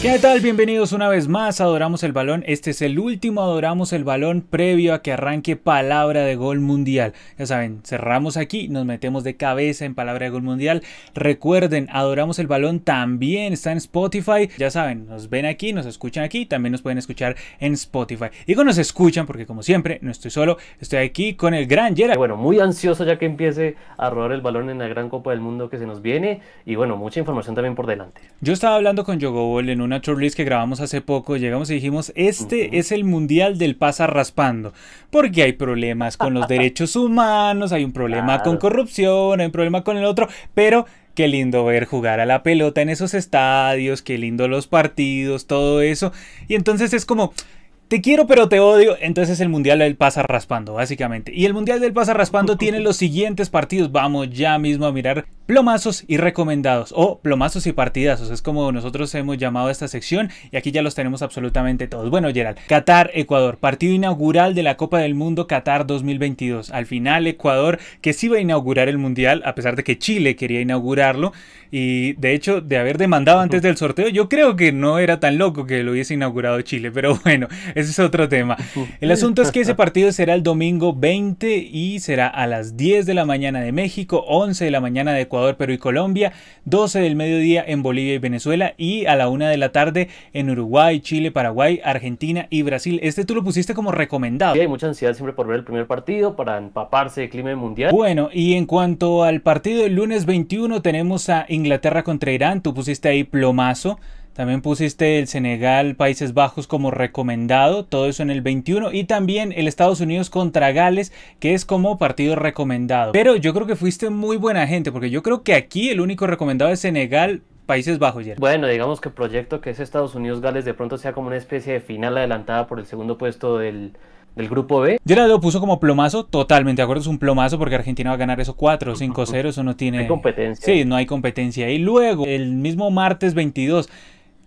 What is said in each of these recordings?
¿Qué tal? Bienvenidos una vez más a Adoramos el Balón. Este es el último Adoramos el Balón previo a que arranque Palabra de Gol Mundial. Ya saben, cerramos aquí, nos metemos de cabeza en Palabra de Gol Mundial. Recuerden, Adoramos el Balón también está en Spotify. Ya saben, nos ven aquí, nos escuchan aquí, también nos pueden escuchar en Spotify. Digo nos escuchan porque como siempre, no estoy solo, estoy aquí con el gran Gerard. Bueno, muy ansioso ya que empiece a rodar el balón en la gran Copa del Mundo que se nos viene y bueno, mucha información también por delante. Yo estaba hablando con Yogobol en una shortlist que grabamos hace poco, llegamos y dijimos, este es el mundial del pasa raspando, porque hay problemas con los derechos humanos, hay un problema con corrupción, hay un problema con el otro, pero qué lindo ver jugar a la pelota en esos estadios, qué lindo los partidos, todo eso, y entonces es como te quiero pero te odio, entonces el Mundial del pasa raspando, básicamente. Y el Mundial del pasa raspando tiene los siguientes partidos, vamos ya mismo a mirar plomazos y recomendados, o plomazos y partidazos, es como nosotros hemos llamado a esta sección, y aquí ya los tenemos absolutamente todos. Bueno, Gerald, Qatar, Ecuador, partido inaugural de la Copa del Mundo Qatar 2022. Al final, Ecuador, que sí iba a inaugurar el Mundial, a pesar de que Chile quería inaugurarlo, y de hecho, de haber demandado antes del sorteo, yo creo que no era tan loco que lo hubiese inaugurado Chile, pero bueno, ese es otro tema. El asunto es que ese partido será el domingo 20 y será a las 10 de la mañana de México, 11 de la mañana de Ecuador, Perú y Colombia, 12 del mediodía en Bolivia y Venezuela y a la 1 de la tarde en Uruguay, Chile, Paraguay, Argentina y Brasil. Este tú lo pusiste como recomendado. Sí, hay mucha ansiedad siempre por ver el primer partido para empaparse del clima mundial. Bueno, y en cuanto al partido del lunes 21 tenemos a Inglaterra contra Irán, tú pusiste ahí plomazo. También pusiste el Senegal, Países Bajos como recomendado, todo eso en el 21 y también el Estados Unidos contra Gales, que es como partido recomendado. Pero yo creo que fuiste muy buena gente, porque yo creo que aquí el único recomendado es Senegal, Países Bajos, Bueno, digamos que el proyecto que es Estados Unidos-Gales de pronto sea como una especie de final adelantada por el segundo puesto del, del grupo B. Gerard lo puso como plomazo, totalmente de acuerdo, es un plomazo porque Argentina va a ganar eso 4 o 5-0, eso no tiene... Hay competencia. Sí, no hay competencia. Y luego, el mismo martes 22,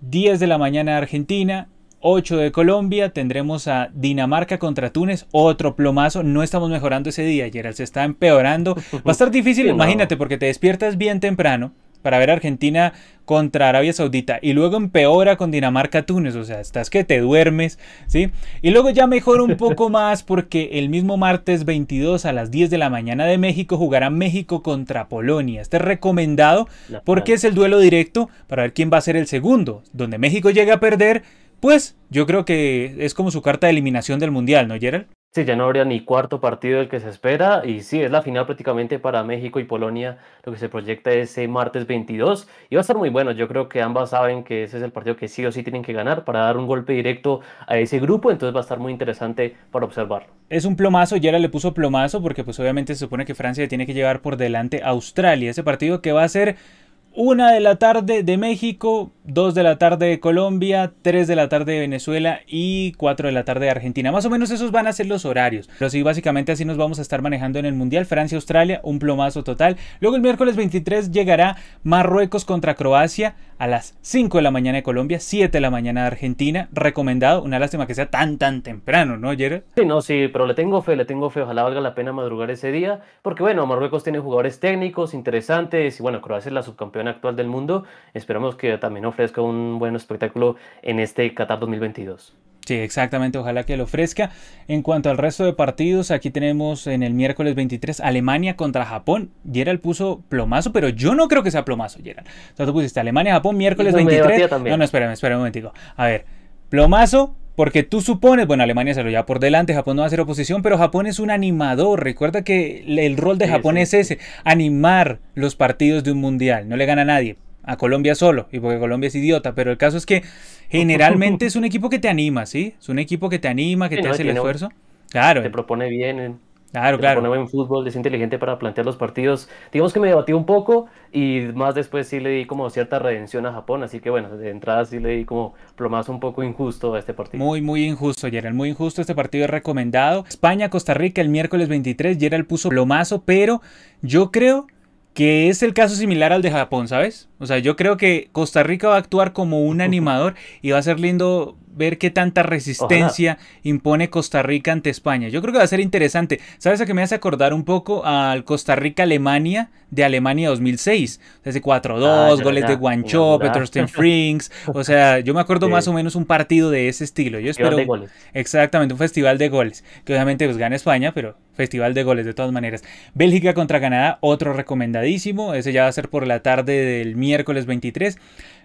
10 de la mañana Argentina, 8 de Colombia, tendremos a Dinamarca contra Túnez, otro plomazo, no estamos mejorando ese día, Gerald, se está empeorando, va a estar difícil, imagínate, porque te despiertas bien temprano, para ver Argentina contra Arabia Saudita y luego empeora con Dinamarca-Túnez, o sea, estás que te duermes, ¿sí? Y luego ya mejora un poco más porque el mismo martes 22 a las 10 de la mañana de México jugará México contra Polonia. Este es recomendado porque es el duelo directo para ver quién va a ser el segundo, donde México llega a perder, pues yo creo que es como su carta de eliminación del Mundial, ¿no, Gerald? Sí, ya no habría ni cuarto partido del que se espera y sí, es la final prácticamente para México y Polonia, lo que se proyecta ese martes 22 y va a estar muy bueno, yo creo que ambas saben que ese es el partido que sí o sí tienen que ganar para dar un golpe directo a ese grupo, entonces va a estar muy interesante para observarlo. Es un plomazo, Yara le puso plomazo porque pues obviamente se supone que Francia tiene que llevar por delante a Australia, ese partido que va a ser una de la tarde de México, 2 de la tarde de Colombia, 3 de la tarde de Venezuela y 4 de la tarde de Argentina. Más o menos esos van a ser los horarios. Pero sí, básicamente así nos vamos a estar manejando en el Mundial. Francia-Australia, un plomazo total. Luego el miércoles 23 llegará Marruecos contra Croacia a las 5 de la mañana de Colombia, 7 de la mañana de Argentina. Recomendado, una lástima que sea tan tan temprano, ¿no, Jerry? Sí, no, sí, pero le tengo fe, le tengo fe. Ojalá valga la pena madrugar ese día. Porque bueno, Marruecos tiene jugadores técnicos interesantes y bueno, Croacia es la subcampeona actual del mundo. Esperamos que también ofrezca un buen espectáculo en este Qatar 2022. Sí, exactamente, ojalá que lo ofrezca. En cuanto al resto de partidos, aquí tenemos en el miércoles 23 Alemania contra Japón. Gerald puso plomazo, pero yo no creo que sea plomazo, Gerald. O sea, tú pusiste Alemania-Japón, miércoles 23. No, no, espérame, espérame un momentico. A ver, plomazo, porque tú supones, bueno, Alemania se lo lleva por delante, Japón no va a hacer oposición, pero Japón es un animador. Recuerda que el rol de Japón es ese, animar los partidos de un mundial. No le gana a nadie, a Colombia solo, y porque Colombia es idiota, pero el caso es que generalmente es un equipo que te anima, ¿sí? Es un equipo que te anima, que te hace el esfuerzo. Claro. Te propone bien. Claro, claro. buen fútbol, es inteligente para plantear los partidos. Digamos que me debatí un poco y más después sí le di como cierta redención a Japón, así que bueno, de entrada sí le di como plomazo un poco injusto a este partido. Muy, muy injusto, Gerald, muy injusto. Este partido es recomendado. España-Costa Rica el miércoles 23, Gerald puso plomazo, pero yo creo que es el caso similar al de Japón, ¿sabes? O sea, yo creo que Costa Rica va a actuar como un animador y va a ser lindo ver qué tanta resistencia impone Costa Rica ante España. Yo creo que va a ser interesante. ¿Sabes a qué me hace acordar un poco al Costa Rica-Alemania de Alemania 2006? Ese 4-2, ah, goles de Guancho, Petrosten Frings. O sea, yo me acuerdo más o menos un partido de ese estilo. Yo espero. Exactamente, un festival de goles. Que obviamente pues gana España, pero festival de goles de todas maneras. Bélgica contra Canadá, otro recomendadísimo. Ese ya va a ser por la tarde del miércoles 23.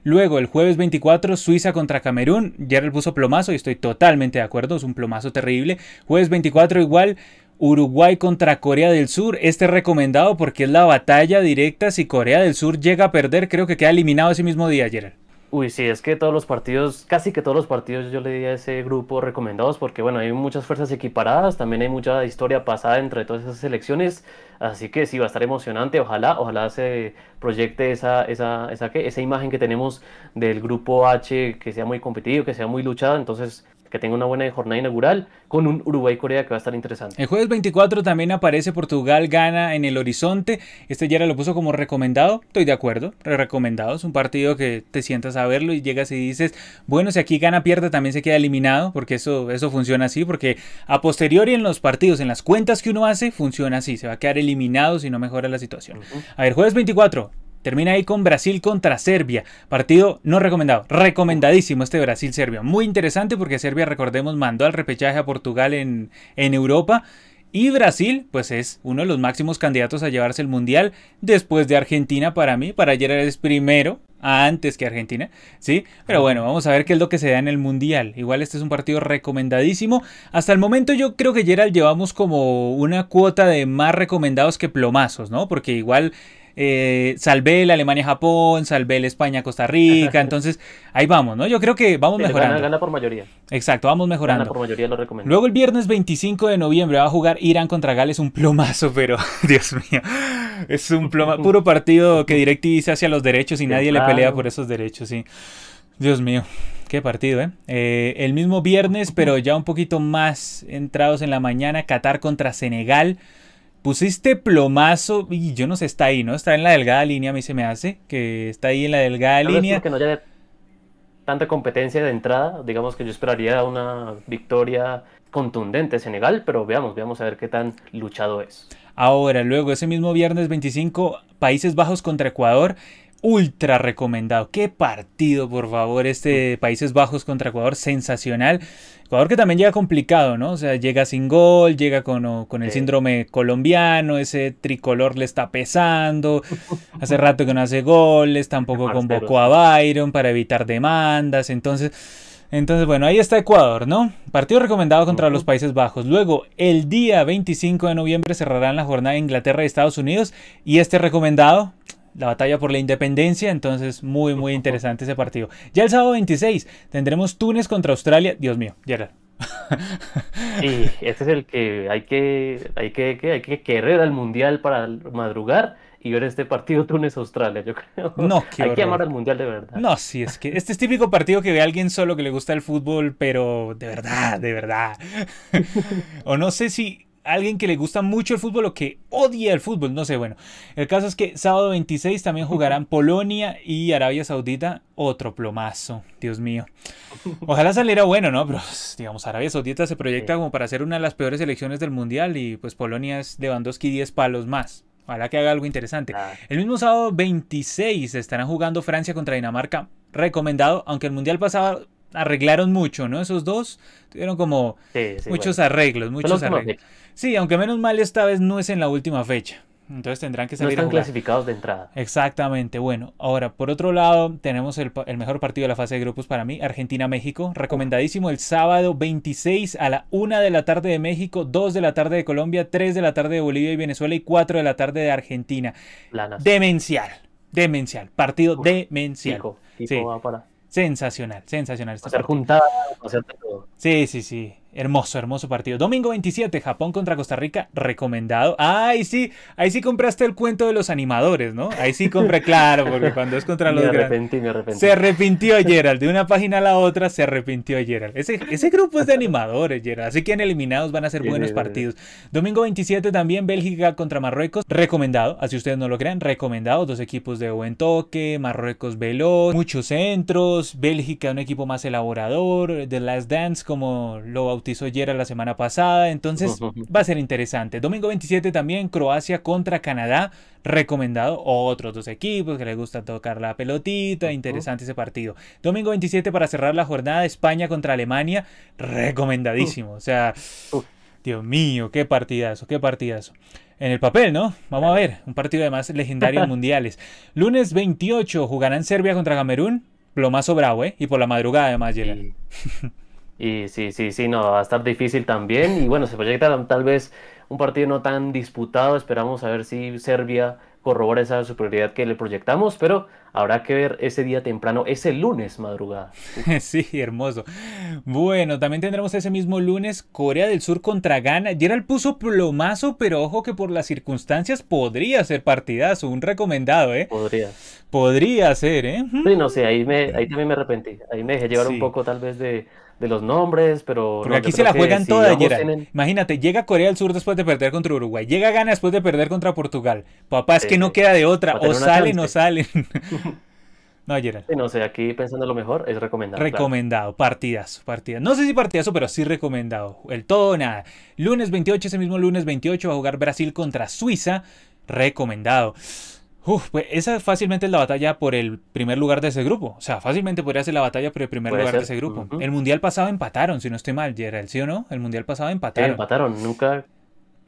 Luego, el jueves 24, Suiza contra Camerún. Gerald puso plomazo y estoy totalmente de acuerdo, es un plomazo terrible. Jueves 24 igual. Uruguay contra Corea del Sur. Este recomendado porque es la batalla directa. Si Corea del Sur llega a perder, creo que queda eliminado ese mismo día, Gerald. Uy, sí, es que todos los partidos, casi que todos los partidos yo le di a ese grupo recomendados porque, bueno, hay muchas fuerzas equiparadas, también hay mucha historia pasada entre todas esas selecciones, así que sí, va a estar emocionante, ojalá, ojalá se proyecte esa, esa, esa, esa imagen que tenemos del grupo H, que sea muy competitivo, que sea muy luchado, entonces que tenga una buena jornada inaugural con un Uruguay-Corea que va a estar interesante. El jueves 24 también aparece Portugal gana en el horizonte. Este ya lo puso como recomendado. Estoy de acuerdo. Recomendado. Es un partido que te sientas a verlo y llegas y dices, bueno, si aquí gana, pierde, también se queda eliminado. Porque eso, eso funciona así. Porque a posteriori en los partidos, en las cuentas que uno hace, funciona así. Se va a quedar eliminado si no mejora la situación. A ver, jueves 24. Termina ahí con Brasil contra Serbia. Partido no recomendado, recomendadísimo este Brasil-Serbia. Muy interesante porque Serbia, recordemos, mandó al repechaje a Portugal en, en Europa. Y Brasil, pues es uno de los máximos candidatos a llevarse el Mundial después de Argentina para mí. Para ayer es primero, antes que Argentina, ¿sí? Pero bueno, vamos a ver qué es lo que se da en el Mundial. Igual este es un partido recomendadísimo. Hasta el momento yo creo que Gerald llevamos como una cuota de más recomendados que plomazos, ¿no? Porque igual eh, salvé el Alemania-Japón, salvé el España-Costa Rica, entonces ahí vamos, ¿no? Yo creo que vamos mejorando. Gana, por mayoría. Exacto, vamos mejorando. Gana por mayoría, lo recomiendo. Luego el viernes 25 de noviembre va a jugar Irán contra Gales, un plomazo, pero Dios mío, es un ploma, puro partido que DirecTV se hacia los derechos y nadie le pelea por esos derechos, sí. Dios mío. Qué partido, ¿eh? ¿eh? El mismo viernes, pero ya un poquito más entrados en la mañana, Qatar contra Senegal. Pusiste plomazo y yo no sé, está ahí, ¿no? Está en la delgada línea, a mí se me hace, que está ahí en la delgada línea. que no haya tanta competencia de entrada, digamos que yo esperaría una victoria contundente Senegal, pero veamos, veamos a ver qué tan luchado es. Ahora, luego, ese mismo viernes 25, Países Bajos contra Ecuador ultra recomendado. Qué partido, por favor, este Países Bajos contra Ecuador, sensacional. Ecuador que también llega complicado, ¿no? O sea, llega sin gol, llega con, con el síndrome colombiano, ese tricolor le está pesando. Hace rato que no hace goles, tampoco convocó a Byron para evitar demandas. Entonces, entonces, bueno, ahí está Ecuador, ¿no? Partido recomendado contra los Países Bajos. Luego, el día 25 de noviembre cerrarán la jornada Inglaterra y Estados Unidos. Y este recomendado, la batalla por la independencia, entonces muy muy interesante ese partido. Ya el sábado 26 tendremos Túnez contra Australia, Dios mío, Gerard. Sí, este es el que hay que hay que, hay que querer al mundial para madrugar y ver este partido Túnez-Australia, yo creo. No, Hay que amar al Mundial de verdad. No, sí, es que este es típico partido que ve a alguien solo que le gusta el fútbol, pero de verdad, de verdad. o no sé si alguien que le gusta mucho el fútbol o que odia el fútbol, no sé, bueno. El caso es que sábado 26 también jugarán Polonia y Arabia Saudita, otro plomazo, Dios mío. Ojalá saliera bueno, ¿no? Pero digamos, Arabia Saudita se proyecta como para ser una de las peores elecciones del Mundial y pues Polonia es Lewandowski 10 palos más. Ojalá que haga algo interesante. El mismo sábado 26 estarán jugando Francia contra Dinamarca. Recomendado, aunque el Mundial pasado arreglaron mucho, ¿no? Esos dos tuvieron como muchos arreglos, muchos arreglos. Sí, aunque menos mal esta vez no es en la última fecha. Entonces tendrán que salir. No están clasificados de entrada. Exactamente. Bueno, ahora por otro lado tenemos el, mejor partido de la fase de grupos para mí, Argentina-México. Recomendadísimo el sábado 26 a la 1 de la tarde de México, 2 de la tarde de Colombia, 3 de la tarde de Bolivia y Venezuela y 4 de la tarde de Argentina. Demencial. Demencial. Partido demencial. sí. Sensacional, sensacional. Este juntada, todo. Sí, sí, sí. Hermoso, hermoso partido. Domingo 27, Japón contra Costa Rica, recomendado. Ay, sí, ahí sí compraste el cuento de los animadores, ¿no? Ahí sí compré, claro, porque cuando es contra los me arrepentí, me arrepentí. Se arrepintió Gerald, de una página a la otra se arrepintió Gerald. Ese, ese grupo es de animadores, Gerald, así que en eliminados van a ser buenos partidos. Domingo 27 también, Bélgica contra Marruecos, recomendado, así ustedes no lo crean, recomendado. Dos equipos de buen toque, Marruecos veloz, muchos centros, Bélgica un equipo más elaborador, The Last Dance como lo bautizó hizo la semana pasada, entonces va a ser interesante. Domingo 27 también Croacia contra Canadá, recomendado. Otros dos equipos que les gusta tocar la pelotita, interesante ese partido. Domingo 27 para cerrar la jornada, España contra Alemania, recomendadísimo. O sea, Dios mío, qué partidazo, qué partidazo. En el papel, ¿no? Vamos a ver, un partido de más legendarios mundiales. Lunes 28 jugarán Serbia contra Camerún. Plomazo bravo, ¿eh? Y por la madrugada además, llega. Y sí, sí, sí, no, va a estar difícil también. Y bueno, se proyecta tal vez un partido no tan disputado. Esperamos a ver si Serbia corrobora esa superioridad que le proyectamos, pero habrá que ver ese día temprano, ese lunes madrugada. Sí, hermoso. Bueno, también tendremos ese mismo lunes Corea del Sur contra Ghana. Gerald puso plomazo, pero ojo que por las circunstancias podría ser partidazo, un recomendado, ¿eh? Podría. Podría ser, ¿eh? Sí, no sé, ahí, me, ahí también me arrepentí. Ahí me dejé llevar un poco tal vez de de los nombres, pero... Porque aquí se la juegan todas, Imagínate, llega Corea del Sur después de perder contra Uruguay, llega Ghana después de perder contra Portugal. Papá, es que no queda de otra, o salen o salen. no, Gerald. no sé, aquí pensando lo mejor, es recomendado. Recomendado, partidas, partidas. No sé si partidazo, pero sí recomendado. El todo, nada. Lunes 28, ese mismo lunes 28 va a jugar Brasil contra Suiza, recomendado. Uf, pues esa fácilmente es la batalla por el primer lugar de ese grupo. O sea, fácilmente podría ser la batalla por el primer lugar de ese grupo. El mundial pasado empataron, si no estoy mal, Gerald, ¿sí o no? El mundial pasado empataron. empataron, nunca.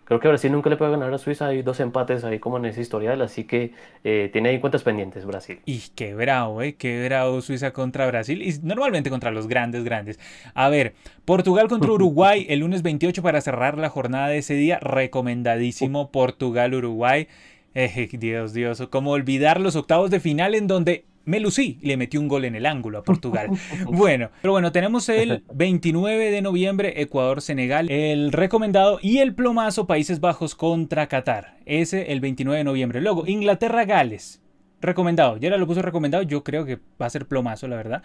Creo que Brasil nunca le puede ganar a Suiza. Hay dos empates ahí como en ese historial, así que eh, tiene ahí cuentas pendientes Brasil. Y qué bravo, ¿eh? Qué bravo Suiza contra Brasil. Y normalmente contra los grandes, grandes. A ver, Portugal contra Uruguay el lunes 28 para cerrar la jornada de ese día. Recomendadísimo Portugal-Uruguay. Eh, Dios, Dios, ¿cómo olvidar los octavos de final en donde me lucí, le metí un gol en el ángulo a Portugal. bueno, pero bueno, tenemos el 29 de noviembre Ecuador-Senegal, el recomendado y el plomazo Países Bajos contra Qatar. Ese el 29 de noviembre. Luego, Inglaterra-Gales. Recomendado. Yera lo puso recomendado. Yo creo que va a ser plomazo, la verdad.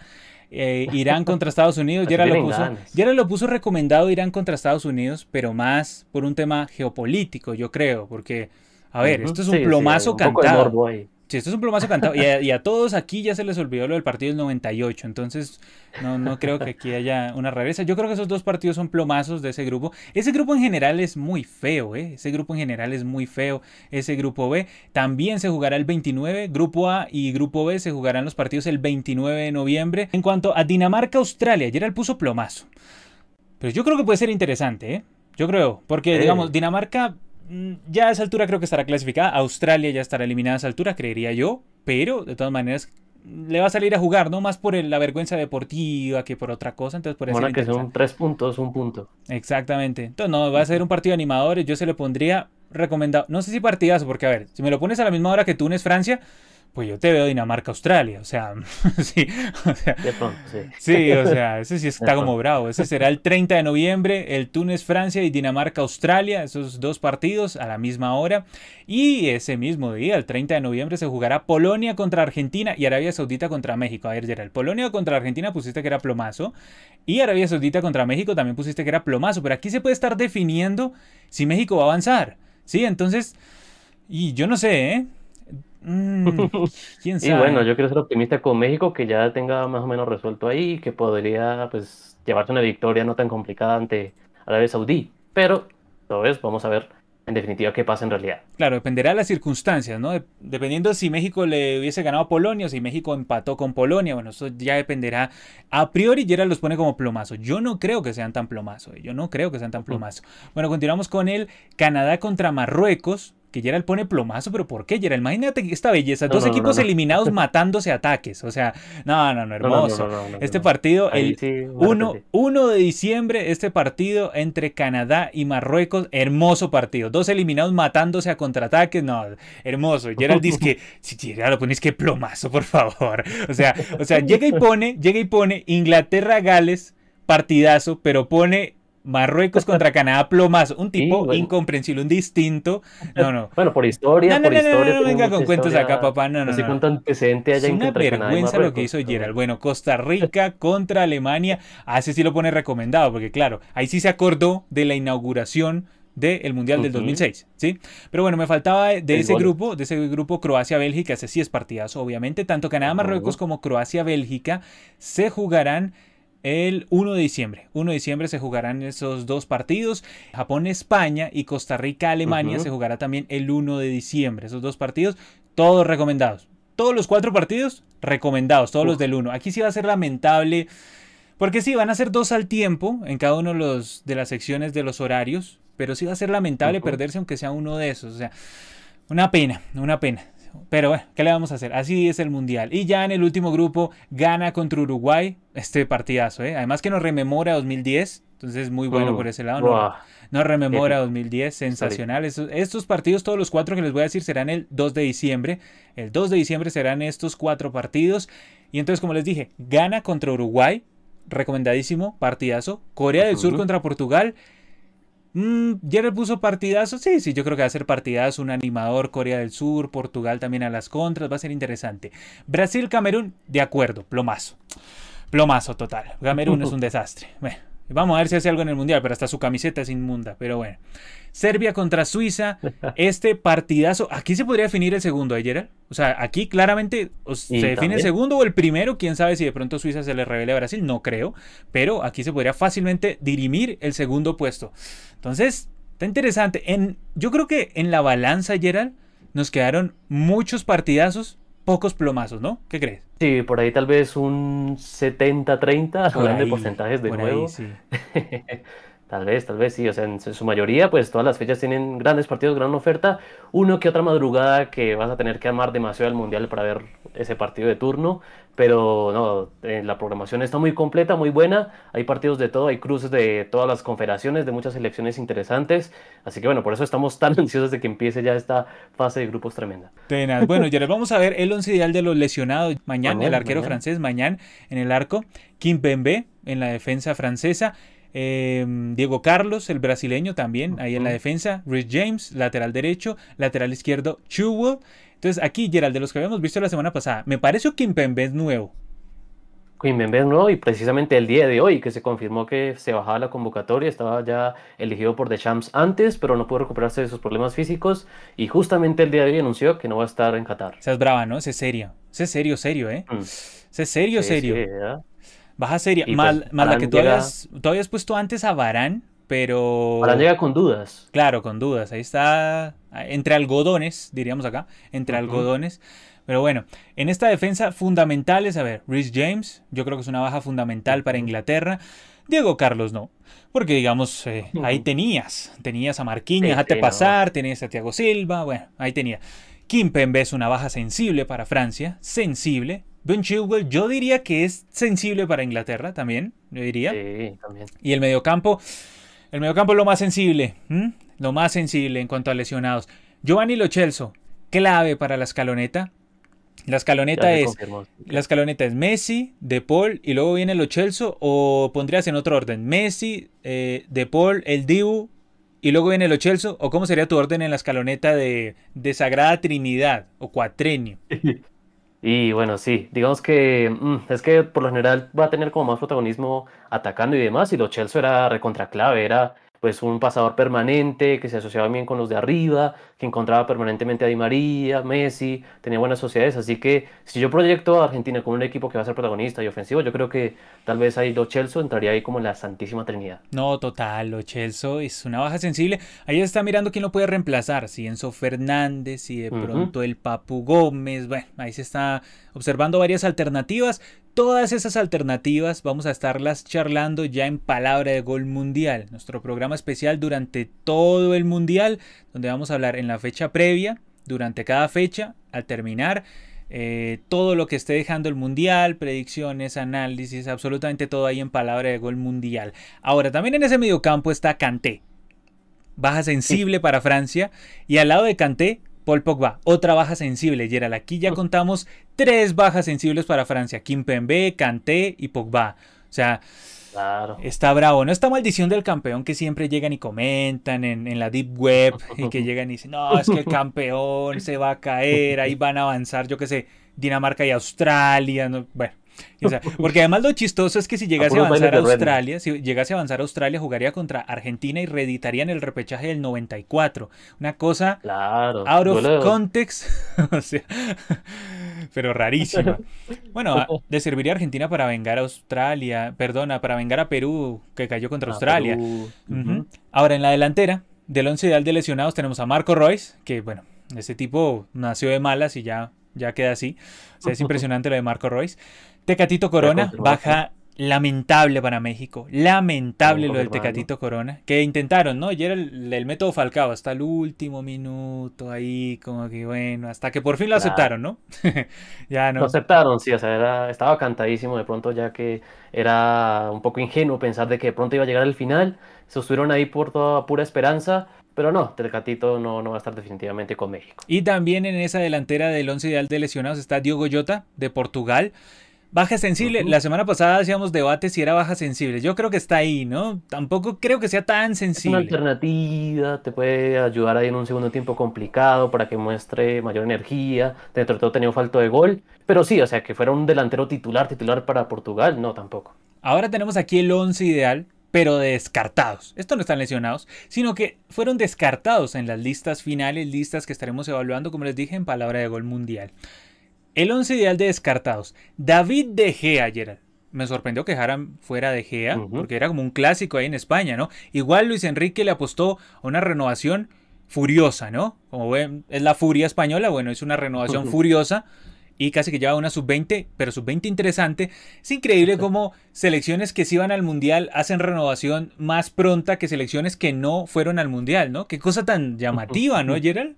Eh, Irán contra Estados Unidos. Yera lo, puso, lo puso recomendado Irán contra Estados Unidos, pero más por un tema geopolítico, yo creo, porque a ver, esto es un plomazo cantado. Sí, esto es un plomazo cantado. Y a, todos aquí ya se les olvidó lo del partido del 98. Entonces, no, no creo que aquí haya una rareza. Yo creo que esos dos partidos son plomazos de ese grupo. Ese grupo en general es muy feo, ¿eh? Ese grupo en general es muy feo. Ese grupo B también se jugará el 29. Grupo A y Grupo B se jugarán los partidos el 29 de noviembre. En cuanto a Dinamarca-Australia, ayer el puso plomazo. Pero yo creo que puede ser interesante, ¿eh? Yo creo, porque, digamos, Dinamarca ya a esa altura creo que estará clasificada. Australia ya estará eliminada a esa altura, creería yo. Pero de todas maneras le va a salir a jugar, no más por la vergüenza deportiva que por otra cosa. Entonces, por eso. Bueno, que son tres puntos, un punto. Exactamente. Entonces, no, va a ser un partido de animadores. Yo se le pondría recomendado. No sé si partidazo, porque a ver, si me lo pones a la misma hora que Túnez, Francia pues yo te veo Dinamarca-Australia, o sea, sí, o sea, sí. sí. o sea, ese sí está como bravo, ese será el 30 de noviembre, el Túnez-Francia y Dinamarca-Australia, esos dos partidos a la misma hora, y ese mismo día, el 30 de noviembre, se jugará Polonia contra Argentina y Arabia Saudita contra México. A ver, Gerald, Polonia contra Argentina pusiste que era plomazo, y Arabia Saudita contra México también pusiste que era plomazo, pero aquí se puede estar definiendo si México va a avanzar, ¿sí? Entonces, y yo no sé, ¿eh? Mm, ¿Quién sabe? Y bueno, yo quiero ser optimista con México, que ya tenga más o menos resuelto ahí, que podría pues llevarse una victoria no tan complicada ante Arabia Saudí. Pero, vez vamos a ver en definitiva qué pasa en realidad. Claro, dependerá de las circunstancias, ¿no? Dependiendo si México le hubiese ganado a Polonia o si México empató con Polonia, bueno, eso ya dependerá. A priori, Gerald los pone como plomazo. Yo no creo que sean tan plomazo, ¿eh? yo no creo que sean tan plomazo. Bueno, continuamos con el Canadá contra Marruecos que Gerald pone plomazo, pero ¿por qué Gerald? Imagínate esta belleza, dos equipos eliminados matándose ataques, o sea, no, no, no, hermoso. este partido, el 1, de diciembre, este partido entre Canadá y Marruecos, hermoso partido, dos eliminados matándose a contraataques, no, hermoso. Gerald dice que, si Gerald lo pones que plomazo, por favor. O sea, o sea, llega y pone, llega y pone Inglaterra-Gales, partidazo, pero pone Marruecos contra Canadá, plomas, un tipo incomprensible, un distinto. No, no. Bueno, por historia, no, por historia. No, venga con cuentos acá, papá. No, no. Así cuánto antecedente allá Es una vergüenza lo que hizo Gerald. Bueno, Costa Rica contra Alemania. Ese sí lo pone recomendado, porque claro, ahí sí se acordó de la inauguración del Mundial del 2006, ¿sí? Pero bueno, me faltaba de ese grupo, de ese grupo Croacia-Bélgica, ese sí es partidazo, obviamente. Tanto Canadá-Marruecos como Croacia-Bélgica se jugarán el 1 de diciembre. 1 de diciembre se jugarán esos dos partidos. Japón-España y Costa Rica-Alemania se jugará también el 1 de diciembre. Esos dos partidos, todos recomendados. Todos los cuatro partidos recomendados, todos los del 1. Aquí sí va a ser lamentable. Porque sí, van a ser dos al tiempo en cada uno de, los, de las secciones de los horarios. Pero sí va a ser lamentable perderse aunque sea uno de esos. O sea, una pena, una pena. Pero bueno, ¿qué le vamos a hacer? Así es el Mundial. Y ya en el último grupo gana contra Uruguay este partidazo. ¿eh? Además que nos rememora 2010. Entonces muy bueno mm, por ese lado. No, rememora 2010. Sensacional. Estos, partidos, todos los cuatro que les voy a decir, serán el 2 de diciembre. El 2 de diciembre serán estos cuatro partidos. Y entonces, como les dije, gana contra Uruguay. Recomendadísimo, partidazo. Corea del Sur contra Portugal. Mm, le puso partidazo. Sí, sí, yo creo que va a ser partidazo. Un animador, Corea del Sur, Portugal también a las contras. Va a ser interesante. Brasil, Camerún, de acuerdo, plomazo. Plomazo total. Camerún es un desastre. Bueno, vamos a ver si hace algo en el mundial, pero hasta su camiseta es inmunda. Pero bueno. Serbia contra Suiza. Este partidazo. Aquí se podría definir el segundo, ¿eh, O sea, aquí claramente se define el segundo o el primero. Quién sabe si de pronto Suiza se le revele a Brasil. No creo. Pero aquí se podría fácilmente dirimir el segundo puesto. Entonces, está interesante. En, yo creo que en la balanza, Gerald, nos quedaron muchos partidazos, pocos plomazos, ¿no? ¿Qué crees? Sí, por ahí tal vez un 70-30, hablando de porcentajes de nuevo. sí. Tal vez, tal vez sí, o sea, en su mayoría, pues todas las fechas tienen grandes partidos, gran oferta. Uno que otra madrugada que vas a tener que amar demasiado al mundial para ver ese partido de turno, pero no, eh, la programación está muy completa, muy buena. Hay partidos de todo, hay cruces de todas las confederaciones, de muchas selecciones interesantes. Así que bueno, por eso estamos tan ansiosos de que empiece ya esta fase de grupos tremenda. Bueno, ya les vamos a ver el once ideal de los lesionados. Mañana, el arquero francés, mañana en el arco, Kim Pembe en la defensa francesa. Em, Diego Carlos, el brasileño también, ahí en la defensa. Rich James, lateral derecho. Lateral izquierdo, Chewell. Entonces aquí, Gerald, de los que habíamos visto la semana pasada, me parece que Kimpembe es nuevo. Kimpembe es nuevo y precisamente el día de hoy que se confirmó que se bajaba la convocatoria, estaba ya elegido por The Champs antes, pero no pudo recuperarse de sus problemas físicos y justamente el día de hoy anunció que no va a estar en Qatar. Es brava, ¿no? Ese es serio. Ese es serio, serio, ¿eh? Mm. Ese es serio, serio. Baja seria. Pues, mal, la que tú, habías, puesto antes a Barán, pero. Barán llega con dudas. Claro, con dudas. Ahí está. Entre algodones, diríamos acá. Entre algodones. Pero bueno, en esta defensa fundamentales, a ver, Rhys James, yo creo que es una baja fundamental para Inglaterra. Diego Carlos no, porque digamos, eh, ahí tenías, tenías a Marquinhos, déjate pasar, tenías a Thiago Silva, bueno, ahí tenía. Kim Pembe es una baja sensible para Francia, sensible, Ben Chilwell, yo diría que es sensible para Inglaterra también, yo diría. Sí, también. Y el mediocampo, el mediocampo es lo más sensible, lo más sensible en cuanto a lesionados. Giovanni Lo Celso, clave para la escaloneta. La escaloneta es la escaloneta es Messi, De Paul y luego viene Lo Celso o pondrías en otro orden Messi, eh, De Paul, el Dibu y luego viene Lo Celso o cómo sería tu orden en la escaloneta de, de Sagrada Trinidad o Cuatrenio. Y bueno, sí, digamos que mm, es que por lo general va a tener como más protagonismo atacando y demás, y lo Chelsea era recontra clave, era pues un pasador permanente que se asociaba bien con los de arriba, encontraba permanentemente a Di María, Messi, tenía buenas sociedades, así que si yo proyecto a Argentina con un equipo que va a ser protagonista y ofensivo, yo creo que tal vez ahí Lo Chelsea entraría ahí como en la santísima trinidad. No, total, Lo Chelsea es una baja sensible. Ahí está mirando quién lo puede reemplazar, si Enzo Fernández, si de pronto el Papu Gómez, bueno, ahí se está observando varias alternativas. Todas esas alternativas vamos a estarlas charlando ya en Palabra de Gol Mundial, nuestro programa especial durante todo el Mundial, donde vamos a hablar en la fecha previa, durante cada fecha, al terminar, eh, todo lo que esté dejando el Mundial, predicciones, análisis, absolutamente todo ahí en Palabra de Gol Mundial. Ahora, también en ese mediocampo está Kanté, baja sensible para Francia, y al lado de Kanté Paul Pogba, otra baja sensible. Gerald, aquí ya contamos tres bajas sensibles para Francia: Kimpembe, Kanté y Pogba. O sea, Está bravo, ¿no? Esta maldición del campeón que siempre llegan y comentan en, la deep web y que llegan y dicen, no, es que el campeón se va a caer, ahí van a avanzar, yo qué sé, Dinamarca y Australia, ¿no? bueno. porque además lo chistoso es que si llegase a avanzar a Australia, si llegase a avanzar a Australia, jugaría contra Argentina y reeditarían el repechaje del 94. Una cosa out of context. pero rarísima. Bueno, le serviría a Argentina para vengar a Australia, perdona, para vengar a Perú, que cayó contra Australia. Ahora, en la delantera, del once ideal de lesionados tenemos a Marco Royce, que bueno, ese tipo nació de malas y ya, ya queda así. O sea, es impresionante lo de Marco Royce. Tecatito Corona baja lamentable para México. Lamentable lo del Tecatito Corona. Que intentaron, ¿no? Y era el, método Falcao hasta el último minuto ahí, como que bueno, hasta que por fin lo aceptaron, ¿no? ya no. Lo aceptaron, sí, o sea, estaba cantadísimo de pronto ya que era un poco ingenuo pensar de que de pronto iba a llegar al final. Se estuvieron ahí por toda pura esperanza. Pero no, Tecatito no, no va a estar definitivamente con México. Y también en esa delantera del once ideal de lesionados está Diogo Jota de Portugal. Baja sensible. La semana pasada hacíamos debate si era baja sensible. Yo creo que está ahí, ¿no? Tampoco creo que sea tan sensible. una alternativa, te puede ayudar ahí en un segundo tiempo complicado para que muestre mayor energía. Dentro de todo tenía falto de gol. Pero sí, o sea, que fuera un delantero titular, titular para Portugal, no tampoco. Ahora tenemos aquí el 11 ideal, pero descartados. Esto no están lesionados, sino que fueron descartados en las listas finales, listas que estaremos evaluando, como les dije, en palabra de gol mundial. El 11 ideal de descartados. David De Gea, Gerald. Me sorprendió que dejaran fuera De Gea, porque era como un clásico ahí en España, ¿no? Igual Luis Enrique le apostó a una renovación furiosa, ¿no? Como ven, es la furia española, bueno, es una renovación furiosa y casi que lleva una sub-20, pero sub-20 interesante. Es increíble cómo selecciones que sí van al Mundial hacen renovación más pronta que selecciones que no fueron al Mundial, ¿no? Qué cosa tan llamativa, ¿no, Gerald?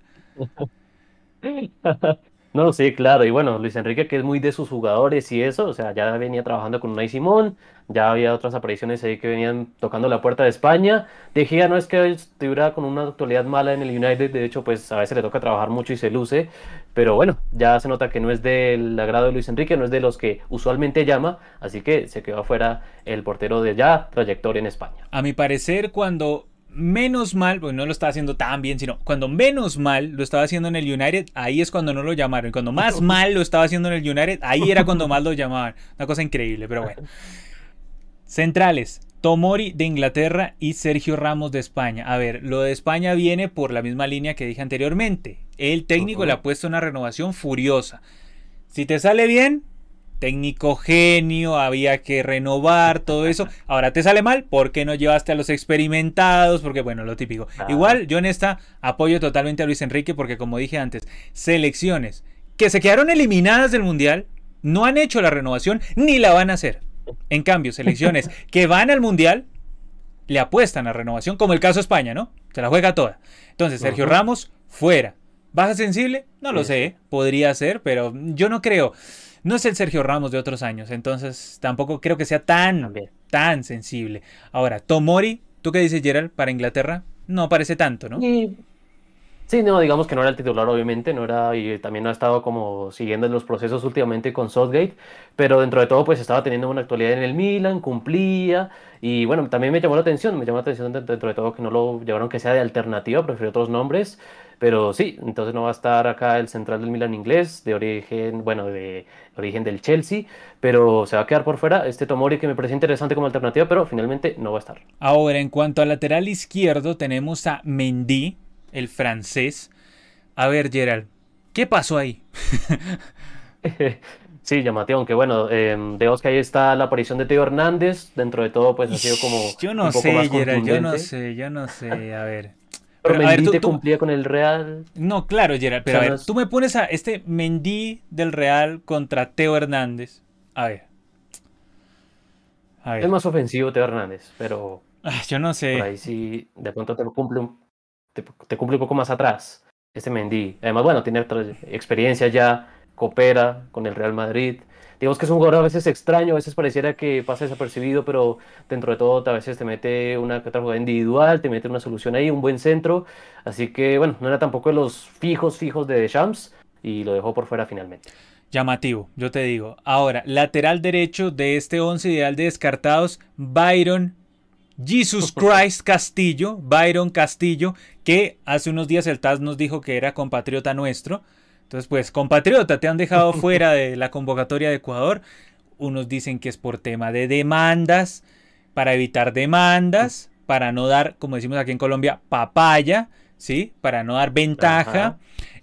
No, sí, claro. Y bueno, Luis Enrique, que es muy de sus jugadores y eso, o sea, ya venía trabajando con Unai Simón, ya había otras apariciones ahí que venían tocando la puerta de España. De no es que estuviera con una actualidad mala en el United, de hecho, pues a veces le toca trabajar mucho y se luce, pero bueno, ya se nota que no es del agrado de Luis Enrique, no es de los que usualmente llama, así que se quedó afuera el portero de ya trayectoria en España. A mi parecer, cuando menos mal, pues no lo estaba haciendo tan bien, sino cuando menos mal lo estaba haciendo en el United, ahí es cuando no lo llamaron. Y cuando más mal lo estaba haciendo en el United, ahí era cuando más lo llamaban. Una cosa increíble, pero bueno. Centrales. Tomori de Inglaterra y Sergio Ramos de España. A ver, lo de España viene por la misma línea que dije anteriormente. El técnico le ha puesto una renovación furiosa. Si te sale bien, técnico genio, había que renovar todo eso. Ahora te sale mal, ¿por qué no llevaste a los experimentados? Porque bueno, lo típico. Igual yo en esta apoyo totalmente a Luis Enrique porque como dije antes, selecciones que se quedaron eliminadas del Mundial no han hecho la renovación ni la van a hacer. En cambio, selecciones que van al Mundial le apuestan a renovación, como el caso de España, ¿no? Se la juega toda. Entonces, Sergio Ramos, fuera. ¿Baja sensible? No lo sé, podría ser, pero yo no creo no es el Sergio Ramos de otros años, entonces tampoco creo que sea tan, tan sensible. Ahora, Tomori, ¿tú qué dices, Gerald, para Inglaterra? No parece tanto, ¿no? Sí, no, digamos que no era el titular, obviamente, no era, y también no ha estado como siguiendo los procesos últimamente con Southgate, pero dentro de todo, pues estaba teniendo una actualidad en el Milan, cumplía, y bueno, también me llamó la atención, me llamó la atención dentro de todo que no lo llevaron que sea de alternativa, prefirió otros nombres, pero sí, entonces no va a estar acá el central del Milan inglés, de origen, bueno, de origen del Chelsea, pero se va a quedar por fuera este Tomori que me parece interesante como alternativa, pero finalmente no va a estar. Ahora, en cuanto al lateral izquierdo, tenemos a Mendy el francés. A ver, Gerald, ¿qué pasó ahí? Sí, llamativo, aunque bueno, eh, vemos que ahí está la aparición de Teo Hernández, dentro de todo pues ha sido como Yo no sé, Gerald, yo no sé, yo no sé, a ver. Pero, Mendy te cumplía con el Real. No, claro, Gerald, pero a ver, tú me pones a este Mendy del Real contra Teo Hernández. A ver. A ver. Es más ofensivo Teo Hernández, pero... Ah, yo no sé. Por ahí sí, de pronto te cumple un te, cumple un poco más atrás, este Mendy. Además, bueno, tiene experiencia ya, coopera con el Real Madrid. Digamos que es un jugador a veces extraño, a veces pareciera que pasa desapercibido, pero dentro de todo a veces te mete una otra jugada individual, te mete una solución ahí, un buen centro. Así que, bueno, no era tampoco de los fijos, fijos de Deschamps y lo dejó por fuera finalmente. Llamativo, yo te digo. Ahora, lateral derecho de este 11 ideal de descartados, Byron Jesus Christ Castillo, Byron Castillo, que hace unos días el TAS nos dijo que era compatriota nuestro. Entonces, pues, compatriota, te han dejado fuera de la convocatoria de Ecuador. Unos dicen que es por tema de demandas, para evitar demandas, para no dar, como decimos aquí en Colombia, papaya, ¿sí? Para no dar ventaja.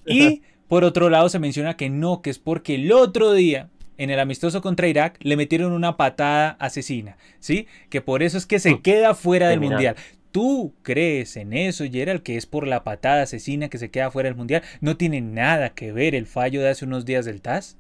Y por otro lado se menciona que no, que es porque el otro día en el amistoso contra Irak le metieron una patada asesina, ¿sí? Que por eso es que se mm. queda fuera del mundial. ¿Tú crees en eso, Gerald, que es por la patada asesina que se queda fuera del mundial? ¿No tiene nada que ver el fallo de hace unos días del TAS?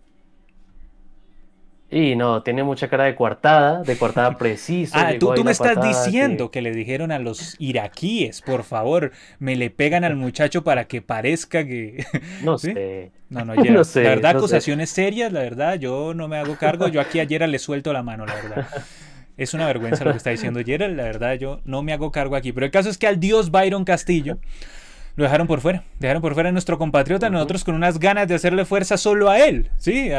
Y no, tiene mucha cara de coartada, de coartada preciso. ah, tú, tú me estás diciendo que... le dijeron a los iraquíes, por favor, me le pegan al muchacho para que parezca que... No sé. No, no, no sé, la verdad, acusaciones serias, la verdad, yo no me hago cargo, yo aquí a Gerald le suelto la mano, la verdad. Es una vergüenza lo que está diciendo Gerald, la verdad, yo no me hago cargo aquí. Pero el caso es que al dios Byron Castillo lo dejaron por fuera. Dejaron por fuera a nuestro compatriota, nosotros con unas ganas de hacerle fuerza solo a él, ¿sí?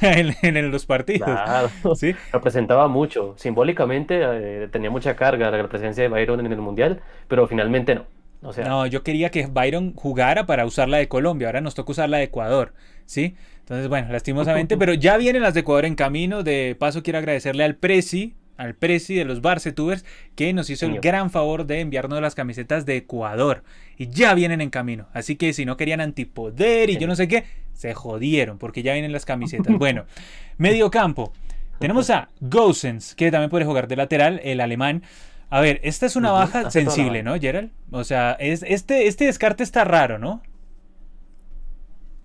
en, los partidos. Claro. ¿sí? Representaba mucho. Simbólicamente eh, tenía mucha carga la presencia de Byron en el Mundial, pero finalmente no. O sea, no, yo quería que Byron jugara para usar la de Colombia, ahora nos toca usar la de Ecuador, ¿sí? Entonces, bueno, lastimosamente, pero ya vienen las de Ecuador en camino. De paso, quiero agradecerle al Prezi, al Prezi de los Barcetubers, que nos hizo el gran favor de enviarnos las camisetas de Ecuador. Y ya vienen en camino. Así que si no querían antipoder y yo no sé qué, se jodieron, porque ya vienen las camisetas. Bueno, medio campo. Tenemos a Gosens, que también puede jugar de lateral, el alemán. A ver, esta es una baja sensible, ¿no, Gerald? O sea, es, este, este descarte está raro, ¿no?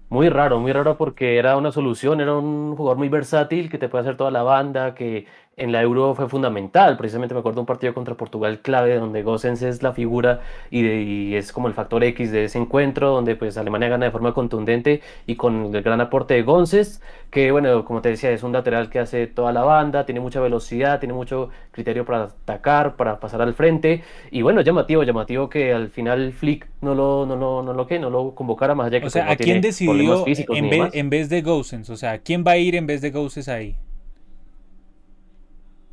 Muy raro, muy raro porque era una solución, era un jugador muy versátil que te puede hacer toda la banda, que en la Euro fue fundamental. Precisamente me acuerdo de un partido contra Portugal clave donde Gosens es la figura y, es como el factor X de ese encuentro donde pues Alemania gana de forma contundente y con el gran aporte de Gonsens, que bueno, como te decía, es un lateral que hace toda la banda, tiene mucha velocidad, tiene mucho criterio para atacar, para pasar al frente y bueno, llamativo, llamativo que al final Flick no lo no lo no lo que no lo convocara más allá que O sea, ¿a quién decidió en vez, en vez de Gosens? O sea, ¿quién va a ir en vez de Gosens ahí?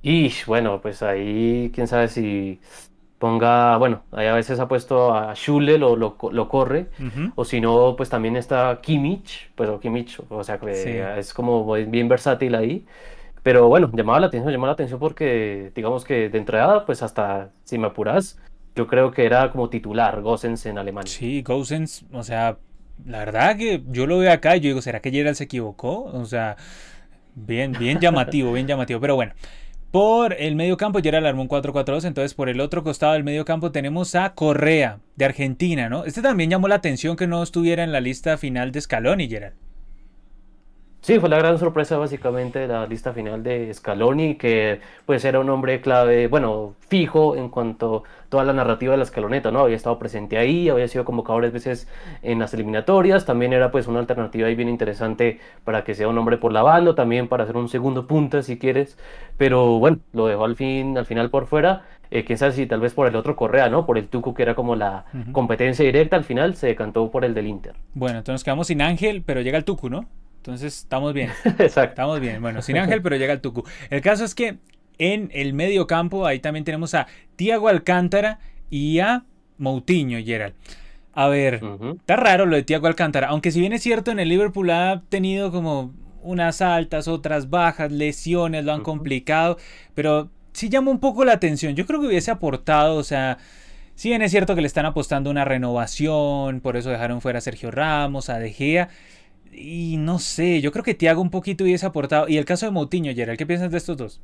Y bueno, pues ahí quién sabe si ponga, bueno, ahí a veces ha puesto a Schule, lo, lo, corre, o si no, pues también está Kimmich, pero Kimmich, o sea, que es como bien versátil ahí. Pero bueno, llamaba la atención, llamaba la atención porque, digamos que de entrada, pues hasta si me apuras, yo creo que era como titular Gosens en Alemania. Sí, Gosens, o sea, la verdad que yo lo veo acá y yo digo, ¿será que Gerald se equivocó? O sea, bien, bien llamativo, bien llamativo, pero bueno. Por el medio campo, ya era el Armón 4-4-2, entonces por el otro costado del medio campo tenemos a Correa, de Argentina, ¿no? Este también llamó la atención que no estuviera en la lista final de Scaloni, Gerald. Sí, fue la gran sorpresa básicamente de la lista final de Scaloni, que pues era un hombre clave, bueno, fijo en cuanto a toda la narrativa de la escaloneta, ¿no? Había estado presente ahí, había sido convocado varias veces en las eliminatorias, también era pues una alternativa ahí bien interesante para que sea un hombre por la banda, también para hacer un segundo punta si quieres, pero bueno, lo dejó al fin, al final por fuera. Eh, quién sabe si tal vez por el otro Correa, ¿no? Por el Tucu, que era como la competencia directa, al final se decantó por el del Inter. Bueno, entonces quedamos sin Ángel, pero llega el Tucu, ¿no? Entonces, estamos bien. Exacto. Estamos bien. Bueno, sin Ángel, pero llega el Tucu. El caso es que en el medio campo, ahí también tenemos a Tiago Alcántara y a Moutinho, Gerald. A ver, está raro lo de Tiago Alcántara, aunque si bien es cierto, en el Liverpool ha tenido como unas altas, otras bajas, lesiones, lo han complicado, pero sí llama un poco la atención. Yo creo que hubiese aportado, o sea, si bien es cierto que le están apostando una renovación, por eso dejaron fuera a Sergio Ramos, a De Gea, y no sé, yo creo que Tiago un poquito hubiese aportado. Y el caso de Moutinho, Gerald, ¿qué piensas de estos dos?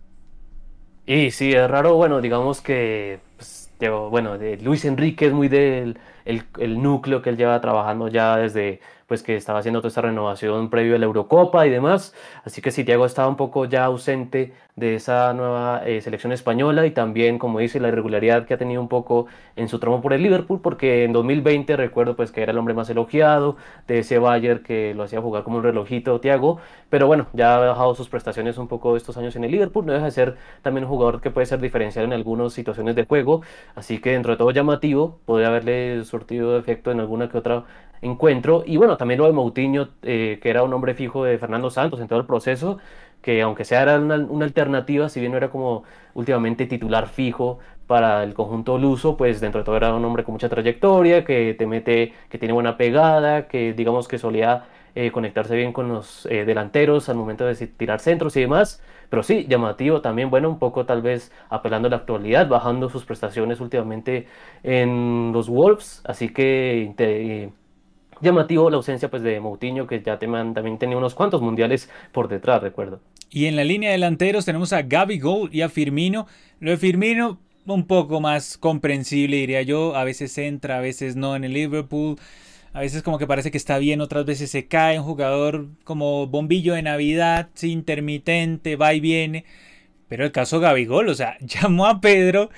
Y sí, es raro, bueno, digamos que, pues, bueno, de Luis Enrique es muy del el núcleo que él lleva trabajando ya desde pues que estaba haciendo toda esta renovación previo a la Eurocopa y demás. Así que Santiago estaba un poco ya ausente de esa nueva eh, selección española y también, como dice, la irregularidad que ha tenido un poco en su tramo por el Liverpool, porque en 2020 recuerdo pues que era el hombre más elogiado de ese Bayern que lo hacía jugar como un relojito Thiago, pero bueno, ya ha bajado sus prestaciones un poco estos años en el Liverpool, no deja de ser también un jugador que puede ser diferencial en algunas situaciones de juego, así que dentro de todo llamativo, podría haberle surtido efecto en alguna que otra encuentro. Y bueno, también lo de Moutinho, eh, que era un hombre fijo de Fernando Santos en todo el proceso, que aunque sea era una, alternativa, si bien no era como últimamente titular fijo para el conjunto luso, pues dentro de todo era un hombre con mucha trayectoria, que te mete, que tiene buena pegada, que digamos que solía eh, conectarse bien con los eh, delanteros al momento de tirar centros y demás. Pero sí, llamativo también, bueno, un poco tal vez apelando a la actualidad, bajando sus prestaciones últimamente en los Wolves. Así que eh, llamativo la ausencia pues de Moutinho, que ya también tenía unos cuantos mundiales por detrás, recuerdo. Y en la línea de delanteros tenemos a Gaby Gold y a Firmino. Lo de Firmino, un poco más comprensible, diría yo. A veces entra, a veces no en el Liverpool. A veces como que parece que está bien, otras veces se cae. Un jugador como bombillo de Navidad, intermitente, va y viene. Pero el caso Gabigol, o sea, llamó a Pedro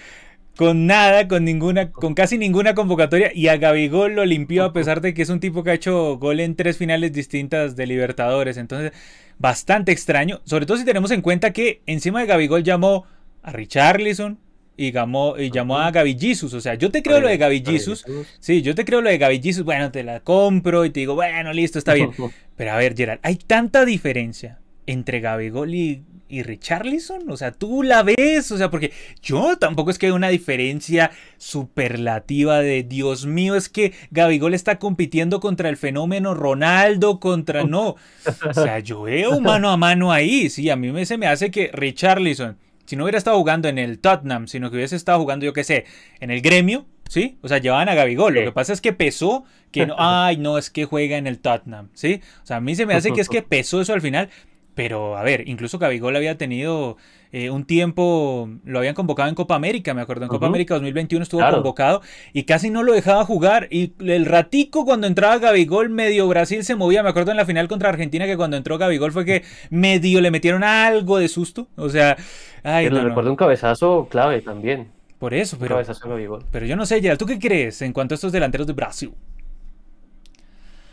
con nada, con ninguna, con casi ninguna convocatoria y a Gabigol lo limpió a pesar de que es un tipo que ha hecho gol en tres finales distintas de Libertadores. Entonces, bastante extraño, sobre todo si tenemos en cuenta que encima de Gabigol llamó a Richarlison y llamó, y llamó a Gaby Jesus. O sea, yo te creo lo de Gaby Jesus. Sí, yo te creo lo de Gaby Jesus. Bueno, te la compro y te digo, bueno, listo, está bien. Pero a ver, Gerald, hay tanta diferencia entre Gabigol y y Richarlison, o sea, tú la ves, o sea, porque yo tampoco es que hay una diferencia superlativa de Dios mío, es que Gabigol está compitiendo contra el fenómeno Ronaldo, contra no, o sea, yo veo mano a mano ahí, sí, a mí me, se me hace que Richarlison, si no hubiera estado jugando en el Tottenham, sino que hubiese estado jugando, yo qué sé, en el gremio, ¿sí? O sea, llevaban a Gabigol. Lo que pasa es que pesó que no, ay, no, es que juega en el Tottenham, ¿sí? O sea, a mí se me hace que es que pesó eso al final. Pero, a ver, incluso Gabigol había tenido eh, un tiempo, lo habían convocado en Copa América, me acuerdo, en Copa América 2021 estuvo convocado y casi no lo dejaba jugar. Y el ratico cuando entraba Gabigol, medio Brasil se movía. Me acuerdo en la final contra Argentina que cuando entró Gabigol fue que medio le metieron algo de susto. O sea, ay, pero recuerdo un cabezazo clave también. Por eso, pero, pero yo no sé, Gerald, ¿tú qué crees en cuanto a estos delanteros de Brasil?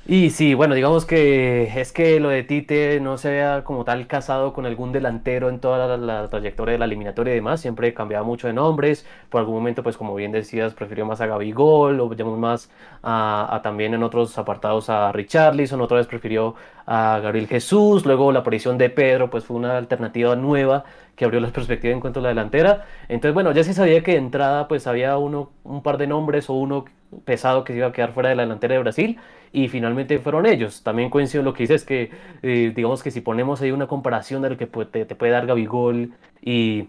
Y sí, bueno, digamos que es que lo de Tite no se vea como tal casado con algún delantero en toda la, trayectoria de la eliminatoria y demás, siempre cambiaba mucho de nombres, por algún momento, pues como bien decías, prefirió más a Gabigol, o llamamos más a, también en otros apartados a Richarlison, otra vez prefirió a Gabriel Jesús, luego la aparición de Pedro, pues fue una alternativa nueva que abrió las perspectivas en cuanto a la delantera. Entonces, bueno, ya se sabía que de entrada pues había uno, un par de nombres o uno pesado que se iba a quedar fuera de la delantera de Brasil y finalmente fueron ellos. También coincido en lo que dices que eh, digamos que si ponemos ahí una comparación de lo que te, te puede dar Gabigol y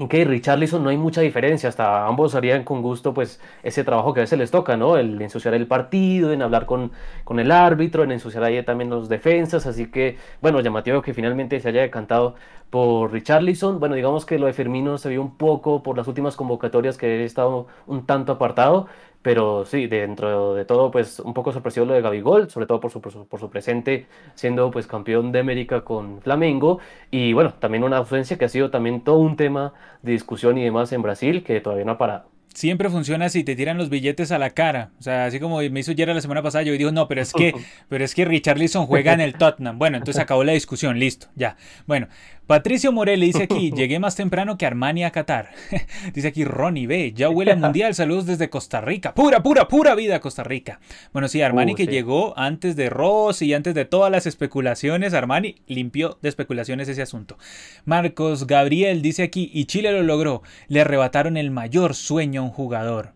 Ok, Richarlison no hay mucha diferencia, hasta ambos harían con gusto pues ese trabajo que a veces les toca, ¿no? El ensuciar el partido, en hablar con, con el árbitro, en ensuciar ahí también los defensas, así que bueno, llamativo que finalmente se haya decantado por Richarlison, bueno, digamos que lo de Firmino se vio un poco por las últimas convocatorias que he estado un tanto apartado, pero sí, dentro de todo, pues un poco sorpresivo lo de Gabigol, sobre todo por su, por su presente siendo pues campeón de América con Flamengo. Y bueno, también una ausencia que ha sido también todo un tema de discusión y demás en Brasil que todavía no ha parado siempre funciona si te tiran los billetes a la cara. O sea, así como me hizo Yera la semana pasada, yo digo, no, pero es que, pero es que Richarlison juega en el Tottenham. Bueno, entonces acabó la discusión, listo, ya. Bueno, Patricio Morel dice aquí, llegué más temprano que Armani a Qatar. dice aquí Ronnie B, ya huele a mundial, saludos desde Costa Rica. Pura, pura, pura vida Costa Rica. Bueno, sí, Armani uh, que llegó antes de Ross y antes de todas las especulaciones, Armani limpió de especulaciones ese asunto. Marcos Gabriel dice aquí, y Chile lo logró, le arrebataron el mayor sueño a un jugador.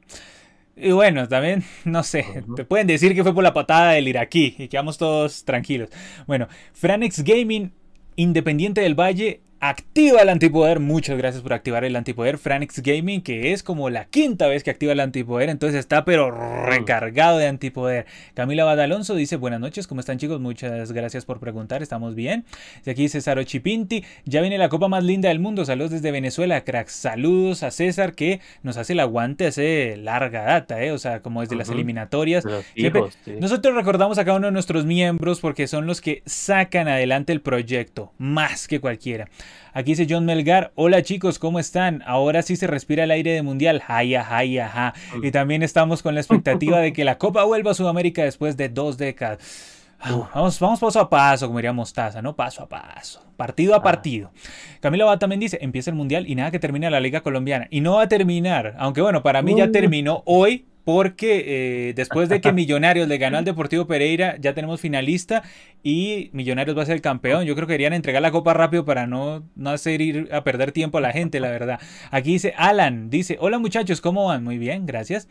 Y bueno, también, no sé, te pueden decir que fue por la patada del iraquí y quedamos todos tranquilos. Bueno, Franex Gaming Independiente del Valle activa el antipoder. Muchas gracias por activar el antipoder. Franix Gaming, que es como la quinta vez que activa el antipoder, entonces está pero recargado de antipoder. Camila Badalonso dice, buenas noches, ¿cómo están chicos? Muchas gracias por preguntar, estamos bien. Y aquí César Ochipinti, ya viene la copa más linda del mundo. Saludos desde Venezuela, cracks. Saludos a César que nos hace el aguante hace larga data, ¿eh? o sea, como desde las eliminatorias. Nosotros recordamos a cada uno de nuestros miembros porque son los que sacan adelante el proyecto, más que cualquiera. Aquí dice John Melgar, hola chicos, ¿cómo están? Ahora sí se respira el aire de mundial, jaya, ja. Y también estamos con la expectativa de que la Copa vuelva a Sudamérica después de dos décadas. Vamos, vamos paso a paso, como diría Mostaza, ¿no? Paso a paso, partido a ah. partido. Camilo va también dice, empieza el Mundial y nada que termine la Liga Colombiana. Y no va a terminar, aunque bueno, para mí ya terminó hoy, porque eh, después de que Millonarios le ganó al Deportivo Pereira, ya tenemos finalista y Millonarios va a ser el campeón. Yo creo que querían entregar la copa rápido para no, no hacer ir a perder tiempo a la gente, la verdad. Aquí dice Alan, dice, hola muchachos, ¿cómo van? Muy bien, gracias.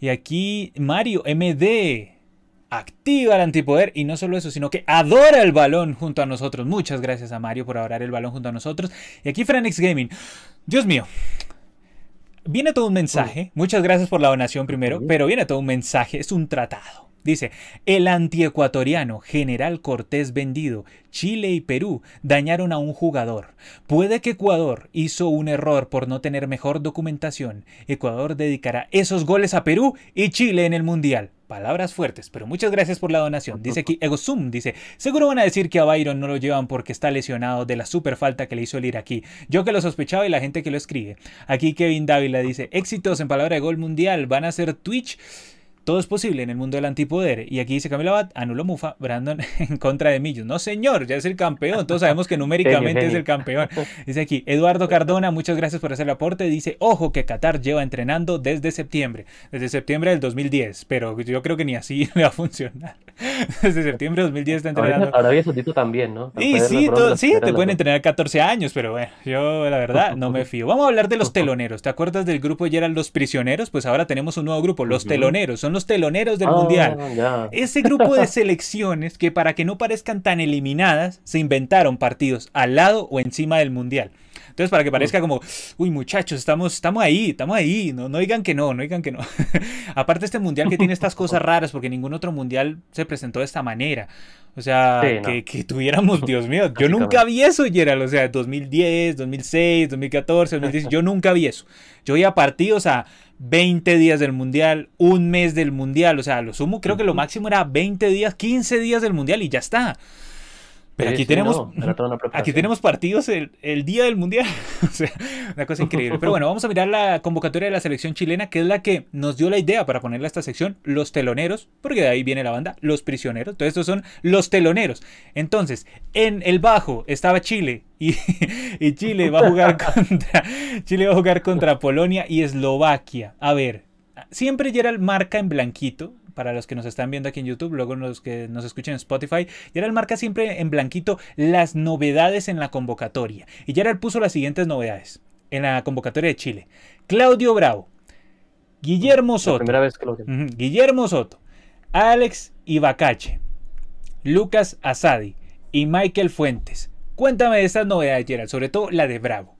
Y aquí Mario MD activa el antipoder y no solo eso, sino que adora el balón junto a nosotros. Muchas gracias a Mario por adorar el balón junto a nosotros. Y aquí Franix Gaming. Dios mío, Viene todo un mensaje. Muchas gracias por la donación primero, pero viene todo un mensaje. Es un tratado. Dice, el antiecuatoriano General Cortés vendido, Chile y Perú dañaron a un jugador. Puede que Ecuador hizo un error por no tener mejor documentación. Ecuador dedicará esos goles a Perú y Chile en el Mundial. Palabras fuertes, pero muchas gracias por la donación. Dice aquí Egosum, dice, seguro van a decir que a Byron no lo llevan porque está lesionado de la super falta que le hizo el iraquí. Yo que lo sospechaba y la gente que lo escribe. Aquí Kevin Dávila dice, éxitos en palabra de gol mundial, van a ser Twitch todo es posible en el mundo del antipoder. Y aquí dice Camila Abad, anulo Mufa, Brandon en contra de Millos. No, señor, ya es el campeón. Todos sabemos que numéricamente es el campeón. Dice aquí, Eduardo Cardona, muchas gracias por hacer el aporte. Dice, ojo que Qatar lleva entrenando desde septiembre. Desde septiembre del 2010. Pero yo creo que ni así le va a funcionar. Desde septiembre del 2010 está entrenando. Arabia Saudita también, ¿no? Y sí, sí, te pueden entrenar 14 años, pero bueno, yo la verdad no me fío. Vamos a hablar de los teloneros. ¿Te acuerdas del grupo ya eran los prisioneros? Pues ahora tenemos un nuevo grupo, los teloneros. Son los teloneros del ah, Mundial. Ese grupo de selecciones que para que no parezcan tan eliminadas, se inventaron partidos al lado o encima del Mundial. Entonces, para que parezca como, uy, muchachos, estamos, estamos ahí, estamos ahí, no, no digan que no, no digan que no. Aparte, este mundial que tiene estas cosas raras, porque ningún otro mundial se presentó de esta manera. O sea, que, que, tuviéramos, Dios mío, yo nunca vi eso, Gerald. O sea, 2010, 2006, 2014, 2010, yo nunca vi eso. Yo iba a partidos a 20 días del mundial, un mes del mundial. O sea, lo sumo, creo que lo máximo era 20 días, 15 días del mundial y ya está. Pero aquí, tenemos, aquí tenemos partidos el, día del Mundial. o sea, una cosa increíble. Pero bueno, vamos a mirar la convocatoria de la selección chilena, que es la que nos dio la idea para ponerle a esta sección los teloneros, porque de ahí viene la banda, los prisioneros. Entonces, estos son los teloneros. Entonces, en el bajo estaba Chile. Y, y Chile va a jugar contra Chile va a jugar contra Polonia y Eslovaquia. A ver, siempre Gerald marca en blanquito para los que nos están viendo aquí en YouTube, luego los que nos escuchen en Spotify, Gerald marca siempre en blanquito las novedades en la convocatoria. Y Gerald puso las siguientes novedades en la convocatoria de Chile. Claudio Bravo, Guillermo Soto, Guillermo Soto, Alex Ibacache, Lucas Asadi y Michael Fuentes. Cuéntame de estas novedades, Gerald, sobre todo la de Bravo.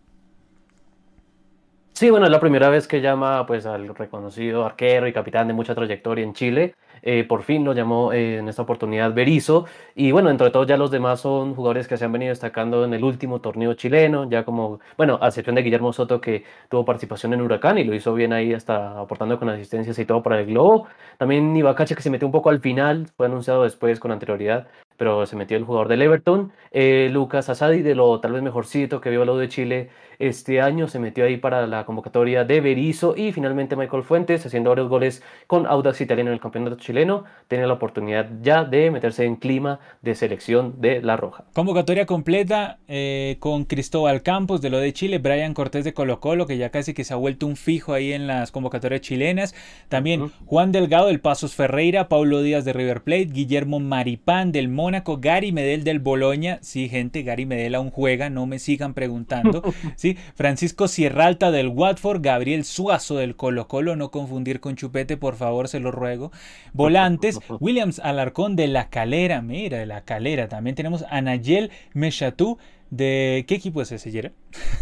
Sí, bueno, es la primera vez que llama pues, al reconocido arquero y capitán de mucha trayectoria en Chile. Eh, por fin lo llamó eh, en esta oportunidad Berizzo. Y bueno, entre todos ya los demás son jugadores que se han venido destacando en el último torneo chileno, ya como, bueno, a excepción de Guillermo Soto que tuvo participación en Huracán y lo hizo bien ahí hasta aportando con asistencias y todo para el Globo. También Ibacache que se metió un poco al final, fue anunciado después con anterioridad, pero se metió el jugador del Everton. Eh, Lucas Asadi, de lo tal vez mejorcito que vio lo de Chile este año se metió ahí para la convocatoria de Berizzo y finalmente Michael Fuentes, haciendo varios goles con Audax Italiano en el campeonato chileno, tiene la oportunidad ya de meterse en clima de selección de La Roja. Convocatoria completa eh, con Cristóbal Campos de lo de Chile, Brian Cortés de Colo Colo, que ya casi que se ha vuelto un fijo ahí en las convocatorias chilenas. También Juan Delgado del Pasos Ferreira, Paulo Díaz de River Plate, Guillermo Maripán del Mónaco, Gary Medel del Boloña. Sí, gente, Gary Medel aún juega, no me sigan preguntando. Sí, Francisco Sierralta del Watford, Gabriel Suazo del Colo Colo, no confundir con Chupete, por favor, se lo ruego. Volantes, Williams Alarcón de La Calera, mira, de La Calera. También tenemos a Nayel Meshatú, de... ¿Qué equipo es ese, Jera?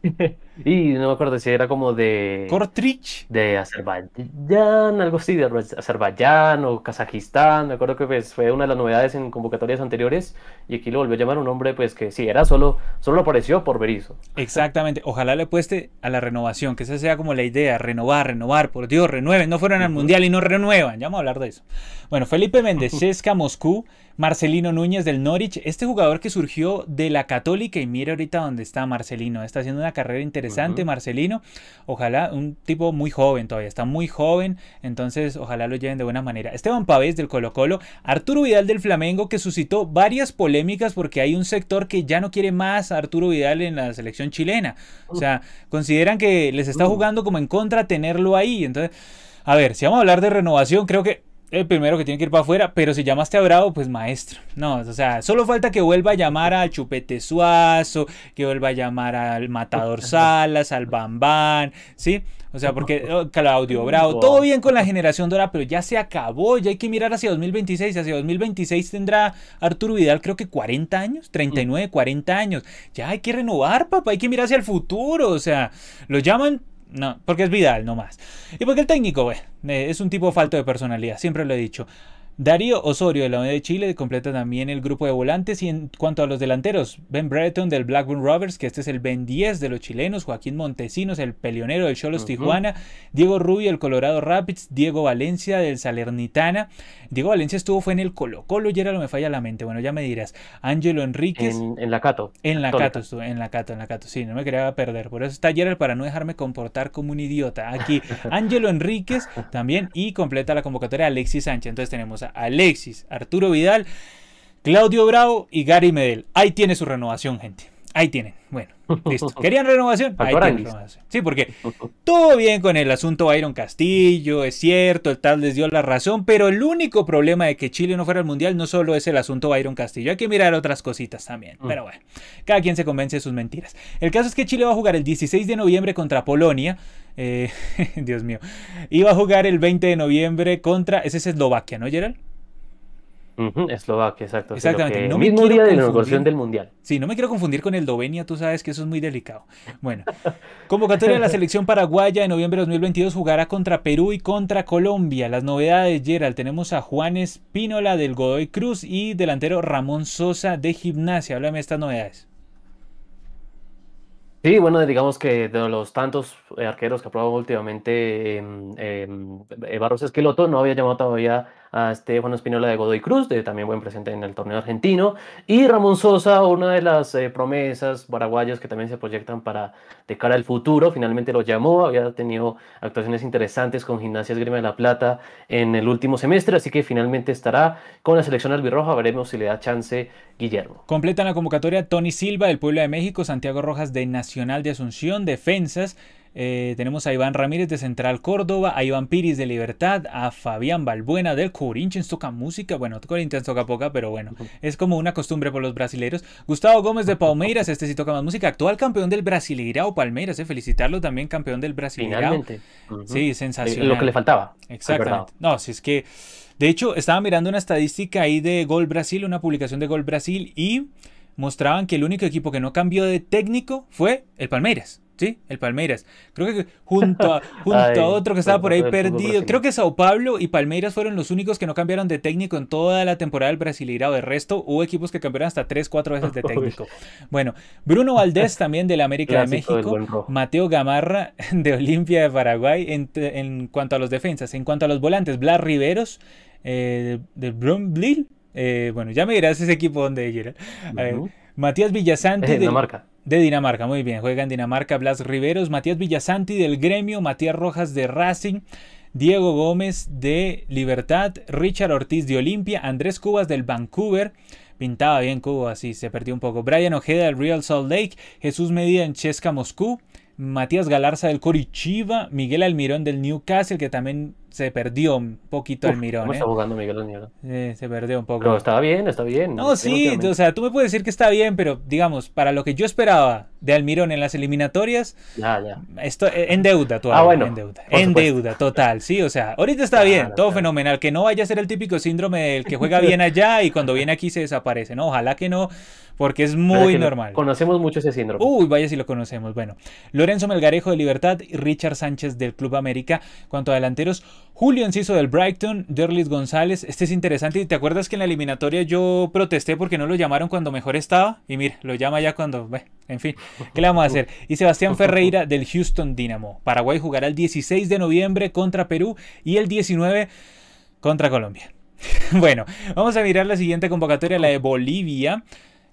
y no me acuerdo si era como de. Kortrich. De Azerbaiyán, algo así, de Azerbaiyán o Kazajistán. Me acuerdo que pues, fue una de las novedades en convocatorias anteriores. Y aquí lo volvió a llamar un hombre, pues que sí, era solo, solo apareció por Berizzo. Exactamente. Ojalá le pueste a la renovación, que esa sea como la idea: renovar, renovar. Por Dios, renueven. No fueron al mundial y no renuevan. Ya vamos a hablar de eso. Bueno, Felipe Méndez, Moscú. Marcelino Núñez del Norwich, este jugador que surgió de la Católica y mira ahorita dónde está Marcelino, está haciendo una carrera interesante, Marcelino. Ojalá, un tipo muy joven todavía, está muy joven, entonces ojalá lo lleven de buena manera. Esteban Pavés del Colo Colo, Arturo Vidal del Flamengo, que suscitó varias polémicas porque hay un sector que ya no quiere más a Arturo Vidal en la selección chilena. O sea, consideran que les está jugando como en contra tenerlo ahí. Entonces, a ver, si vamos a hablar de renovación, creo que el primero que tiene que ir para afuera, pero si llamaste a Bravo, pues maestro. No, o sea, solo falta que vuelva a llamar a Chupete Suazo, que vuelva a llamar al Matador Salas, al Bambán, ¿sí? O sea, porque oh, Claudio Bravo, todo bien con la generación dorada, pero ya se acabó, ya hay que mirar hacia 2026. Hacia 2026 tendrá Arturo Vidal, creo que 40 años, 39, 40 años. Ya hay que renovar, papá, hay que mirar hacia el futuro. O sea, lo llaman no, porque es Vidal, no más. Y porque el técnico, bueno, eh, es un tipo falto de personalidad, siempre lo he dicho. Darío Osorio de la Unión de Chile completa también el grupo de volantes y en cuanto a los delanteros, Ben Brereton del Blackburn Rovers, que este es el Ben 10 de los chilenos, Joaquín Montesinos, el pelionero del Cholos Tijuana, Diego Rubio el Colorado Rapids, Diego Valencia del Salernitana. Diego Valencia estuvo fue en el Colo Colo, y era lo me falla la mente, bueno, ya me dirás. Ángelo Enríquez. En, la Cato. En la Cato estuvo, en la Cato, en la Cato, sí, no me quería perder, por eso está Gerald para no dejarme comportar como un idiota. Aquí Ángelo Enríquez también y completa la convocatoria Alexis Sánchez. Entonces tenemos Alexis, Arturo Vidal, Claudio Bravo y Gary Medel. Ahí tiene su renovación, gente. Ahí tienen. Bueno, listo. ¿Querían renovación? Ahí tienen renovación. Sí, porque todo bien con el asunto Byron Castillo, es cierto, el tal les dio la razón, pero el único problema de que Chile no fuera al Mundial no solo es el asunto Byron Castillo, hay que mirar otras cositas también. Mm. Pero bueno, cada quien se convence de sus mentiras. El caso es que Chile va a jugar el 16 de noviembre contra Polonia. Eh, Dios mío. Iba a jugar el 20 de noviembre contra. Ese es Eslovaquia, ¿no, Gerald? Eslovaquia, exacto. Exactamente. no mismo día de inauguración del Mundial. Sí, no me quiero confundir con el Dovenia, tú sabes que eso es muy delicado. Bueno, convocatoria de la selección paraguaya en noviembre de 2022 jugará contra Perú y contra Colombia. Las novedades, Gerald, tenemos a Juan Espínola del Godoy Cruz y delantero Ramón Sosa de Gimnasia. Háblame de estas novedades. Sí, bueno, digamos que de los tantos eh, arqueros que ha probado últimamente eh, Barros Esqueloto, no había llamado todavía a Juan Espinola de Godoy Cruz, de también buen presente en el torneo argentino, y Ramón Sosa, una de las eh, promesas paraguayas que también se proyectan para de cara al futuro, finalmente lo llamó, había tenido actuaciones interesantes con Gimnasia Esgrima de la Plata en el último semestre, así que finalmente estará con la selección albirroja, veremos si le da chance Guillermo. Completan la convocatoria Tony Silva del Pueblo de México, Santiago Rojas de Nacional de Asunción, Defensas, eh, tenemos a Iván Ramírez de Central Córdoba, a Iván Piris de Libertad, a Fabián Balbuena del Corinthians toca música, bueno, Corinthians toca poca, pero bueno, es como una costumbre por los brasileños. Gustavo Gómez de Palmeiras, este sí toca más música, actual campeón del Brasileirao Palmeiras, eh, felicitarlo también campeón del Brasileirao. Finalmente. Sí, sensacional. Lo que le faltaba. Exactamente. No, si es que, de hecho, estaba mirando una estadística ahí de Gol Brasil, una publicación de Gol Brasil y mostraban que el único equipo que no cambió de técnico fue el Palmeiras. Sí, el Palmeiras. Creo que junto a, junto a otro que estaba por ahí perdido. Creo que Sao Paulo y Palmeiras fueron los únicos que no cambiaron de técnico en toda la temporada del Brasileirao. De resto, hubo equipos que cambiaron hasta 3, 4 veces de técnico. Bueno, Bruno Valdés también de la América de México. Mateo Gamarra de Olimpia de Paraguay. En, cuanto a los defensas. En cuanto a los volantes, Blas Riveros eh, de Brumblil. Eh, bueno, ya me dirás ese equipo donde era. Matías Villasanti. de Dinamarca. De Dinamarca, muy bien. Juega en Dinamarca Blas Riveros, Matías Villasanti del Gremio, Matías Rojas de Racing, Diego Gómez de Libertad, Richard Ortiz de Olimpia, Andrés Cubas del Vancouver. Pintaba bien Cuba, así se perdió un poco. Brian Ojeda del Real Salt Lake, Jesús Medida en Chesca Moscú, Matías Galarza del Corichiva, Miguel Almirón del Newcastle, que también se perdió un poquito Almirón. ¿Cómo ¿eh? está jugando Miguel Almirón? se perdió un poco. Pero está bien, está bien. No, sí, o sea, tú me puedes decir que está bien, pero digamos, para lo que yo esperaba de Almirón en las eliminatorias, ya, ya. Esto, eh, en deuda todavía. Ah, bueno. En deuda. En deuda, total, sí, o sea, ahorita está bien, todo fenomenal. Que no vaya a ser el típico síndrome del que juega bien allá y cuando viene aquí se desaparece, ¿no? Ojalá que no, porque es muy normal. Conocemos mucho ese síndrome. Uy, vaya si lo conocemos. Bueno, Lorenzo Melgarejo de Libertad y Richard Sánchez del Club América. Cuanto a delanteros, Julio Enciso del Brighton, Derlis González. Este es interesante. ¿Y te acuerdas que en la eliminatoria yo protesté porque no lo llamaron cuando mejor estaba? Y mira, lo llama ya cuando. en fin, ¿qué le vamos a hacer? Y Sebastián Ferreira del Houston Dynamo. Paraguay jugará el 16 de noviembre contra Perú y el 19 contra Colombia. bueno, vamos a mirar la siguiente convocatoria, la de Bolivia.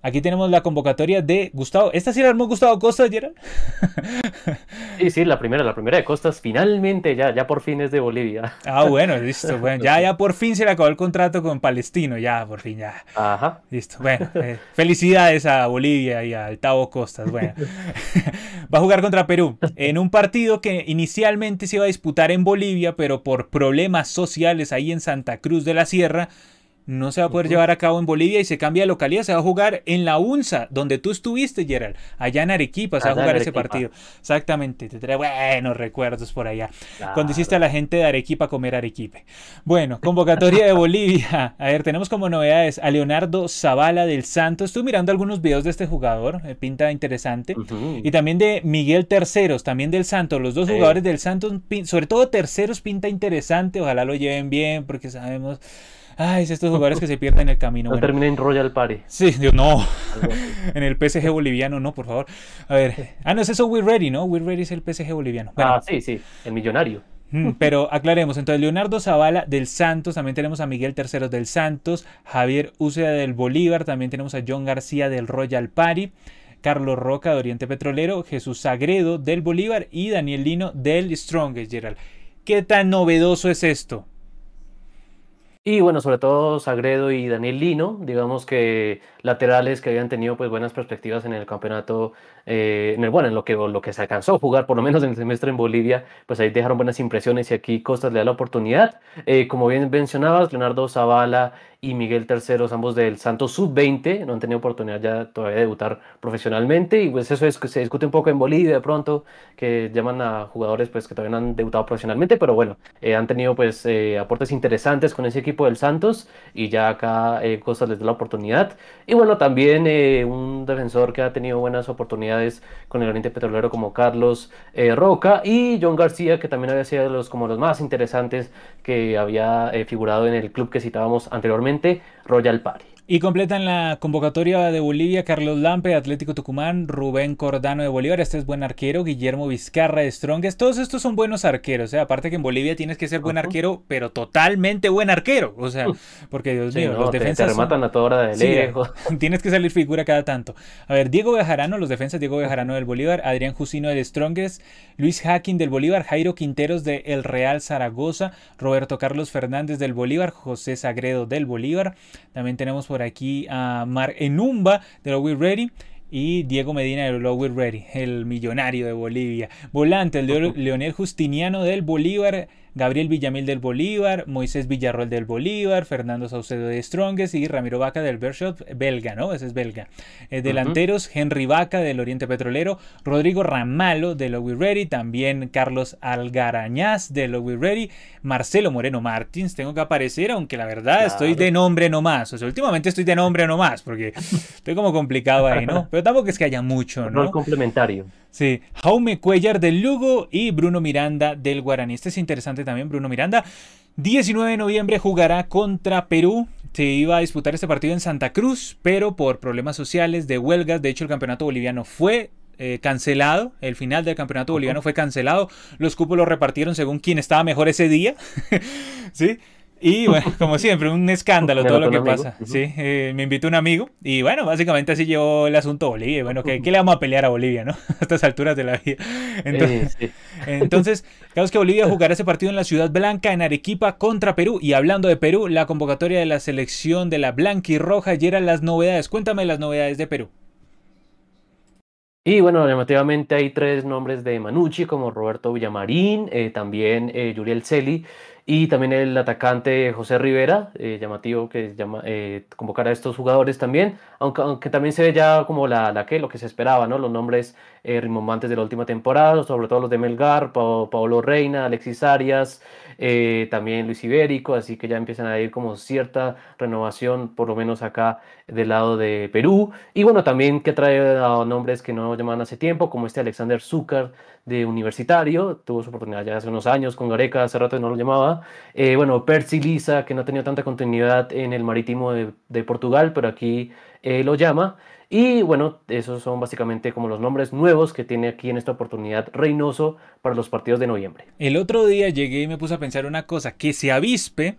Aquí tenemos la convocatoria de Gustavo. ¿Esta sí la armó Gustavo Costas, Gerald? Sí, sí, la primera, la primera de Costas, finalmente ya, ya por fin es de Bolivia. Ah, bueno, listo. Bueno, ya, ya por fin se le acabó el contrato con Palestino, ya, por fin, ya. Ajá. Listo. Bueno, eh, felicidades a Bolivia y a Tavo Costas. Bueno, va a jugar contra Perú en un partido que inicialmente se iba a disputar en Bolivia, pero por problemas sociales ahí en Santa Cruz de la Sierra no se va a poder llevar a cabo en Bolivia y se cambia de localidad, se va a jugar en la UNSA, donde tú estuviste, Gerald, allá en Arequipa, se va a jugar ese partido. Exactamente, te trae buenos recuerdos por allá. Cuando hiciste a la gente de Arequipa comer arequipe. Bueno, convocatoria de Bolivia. A ver, tenemos como novedades a Leonardo Zavala del Santos. Estuve mirando algunos videos de este jugador, eh, pinta interesante. Y también de Miguel Terceros, también del Santos. Los dos jugadores del Santos, sobre todo Terceros, pinta interesante. Ojalá lo lleven bien, porque sabemos Ay, es estos jugadores que se pierden el camino. No termina en Royal Party. Sí, Dios, no. en el PSG boliviano, no, por favor. A ver. Ah, no, es eso We're Ready, ¿no? We're Ready es el PSG boliviano. ah, sí, sí, el millonario. Mm, pero aclaremos, entonces Leonardo Zavala del Santos, también tenemos a Miguel Terceros del Santos, Javier Uceda del Bolívar, también tenemos a John García del Royal Party, Carlos Roca de Oriente Petrolero, Jesús Sagredo del Bolívar y Daniel Lino del Strongest, Gerald. ¿Qué tan novedoso es esto? Y bueno, sobre todo Sagredo y Daniel Lino, digamos que laterales que habían tenido pues buenas perspectivas en el campeonato, eh, en el, bueno, en lo que, lo que se alcanzó a jugar, por lo menos en el semestre en Bolivia, pues ahí dejaron buenas impresiones y aquí Costas le da la oportunidad. Eh, como bien mencionabas, Leonardo Zavala y Miguel Terceros, ambos del Santos Sub-20, no han tenido oportunidad ya todavía de debutar profesionalmente y pues eso es que se discute un poco en Bolivia de pronto, que llaman a jugadores pues que todavía no han debutado profesionalmente, pero bueno, eh, han tenido pues aportes interesantes con ese equipo del Santos y ya acá Costas les da la oportunidad. Y bueno, también un defensor que ha tenido buenas oportunidades con el Oriente Petrolero como Carlos Roca y John García, que también había sido los, como los más interesantes que había figurado en el club que citábamos anteriormente Royal Party. Y completan la convocatoria de Bolivia Carlos Lampe, Atlético Tucumán, Rubén Cordano de Bolívar, este es buen arquero, Guillermo Vizcarra de Strongest, todos estos son buenos arqueros, ¿eh? aparte que en Bolivia tienes que ser buen arquero, pero totalmente buen arquero, o sea, porque Dios mío, los defensas te rematan a toda hora de lejos. tienes que salir figura cada tanto. A ver, Diego Bejarano, los defensas, Diego Bejarano del Bolívar, Adrián Jusino del Strongest, Luis Hacking del Bolívar, Jairo Quinteros de El Real Zaragoza, Roberto Carlos Fernández del Bolívar, José Sagredo del Bolívar, también tenemos por aquí a Mar Enumba de We Ready y Diego Medina de We're Ready, el millonario de Bolivia. Volante, el de Leonel Justiniano del Bolívar. Gabriel Villamil del Bolívar, Moisés Villarroel del Bolívar, Fernando Saucedo de Strongest y Ramiro Vaca del Bershot, belga, ¿no? Ese es belga. Eh, delanteros, Henry Vaca del Oriente Petrolero, Rodrigo Ramalo de We Ready, también Carlos Algarañaz de We Ready, Marcelo Moreno Martins, tengo que aparecer, aunque la verdad estoy de nombre nomás, o sea, últimamente estoy de nombre nomás, porque estoy como complicado ahí, ¿no? Pero tampoco es que haya mucho, ¿no? complementario. Sí, Jaume Cuellar del Lugo y Bruno Miranda del Guaraní. Este es interesante también, Bruno Miranda. 19 de noviembre jugará contra Perú. Se iba a disputar este partido en Santa Cruz, pero por problemas sociales de huelgas, de hecho el campeonato boliviano fue eh, cancelado, el final del campeonato boliviano fue cancelado, los cupos los repartieron según quién estaba mejor ese día, ¿sí? Y bueno, como siempre, un escándalo todo lo que pasa. Sí, eh, me invitó un amigo y bueno, básicamente así llevó el asunto a Bolivia. Bueno, ¿qué, le vamos a pelear a Bolivia, no? A estas alturas de la vida. Entonces, entonces que Bolivia jugará ese partido en la Ciudad Blanca, en Arequipa, contra Perú. Y hablando de Perú, la convocatoria de la selección de la Blanca y Roja y eran las novedades. Cuéntame las novedades de Perú. Y bueno, llamativamente hay tres nombres de Manucci, como Roberto Villamarín, eh, también eh, Yuriel Celi y también el atacante José Rivera, eh, llamativo que llama, eh, convocar a estos jugadores también, aunque, también se ve ya como la, la que, lo que se esperaba, ¿no? Los nombres eh, rimbombantes de la última temporada, sobre todo los de Melgar, Paolo Reina, Alexis Arias, eh, también Luis Ibérico, así que ya empiezan a ir como cierta renovación, por lo menos acá del lado de Perú. Y bueno, también que trae a nombres que no llamaban hace tiempo, como este Alexander Zúcar de Universitario, tuvo su oportunidad ya hace unos años con Gareca, hace rato no lo llamaba. Eh, bueno, Percy Lisa, que no ha tenido tanta continuidad en el marítimo de, Portugal, pero aquí eh, lo llama. Y bueno, esos son básicamente como los nombres nuevos que tiene aquí en esta oportunidad Reynoso para los partidos de noviembre. El otro día llegué y me puse a pensar una cosa, que se avispe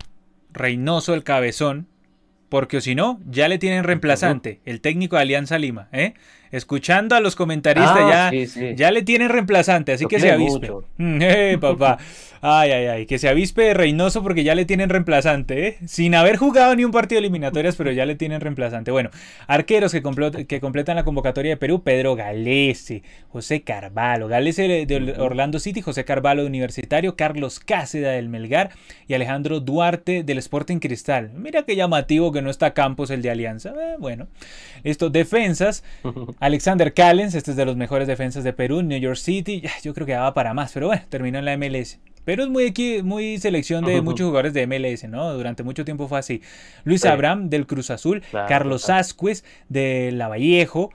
Reynoso el cabezón porque si no, ya le tienen reemplazante, el técnico de Alianza Lima, ¿eh? Escuchando a los comentaristas, ah, ya, ya le tienen reemplazante, así que se avispe. Mm, eh, papá. Ay, ay, ay, que se avispe Reynoso porque ya le tienen reemplazante, ¿eh? Sin haber jugado ni un partido de eliminatorias, pero ya le tienen reemplazante. Bueno, arqueros que, que completan la convocatoria de Perú, Pedro Galese, José Carvalho, Galese de Orlando City, José Carvalho de Universitario, Carlos Cáceda del Melgar y Alejandro Duarte del Sporting Cristal. Mira qué llamativo que no está Campos el de Alianza. Eh, bueno, estos defensas, Alexander Callens, este es de los mejores defensas de Perú, New York City, yo creo que daba para más, pero bueno, terminó en la MLS. Pero es muy, muy selección de muchos jugadores de MLS, ¿no? Durante mucho tiempo fue así. Luis Abraham del Cruz Azul, Carlos Ascuez de Lavallejo,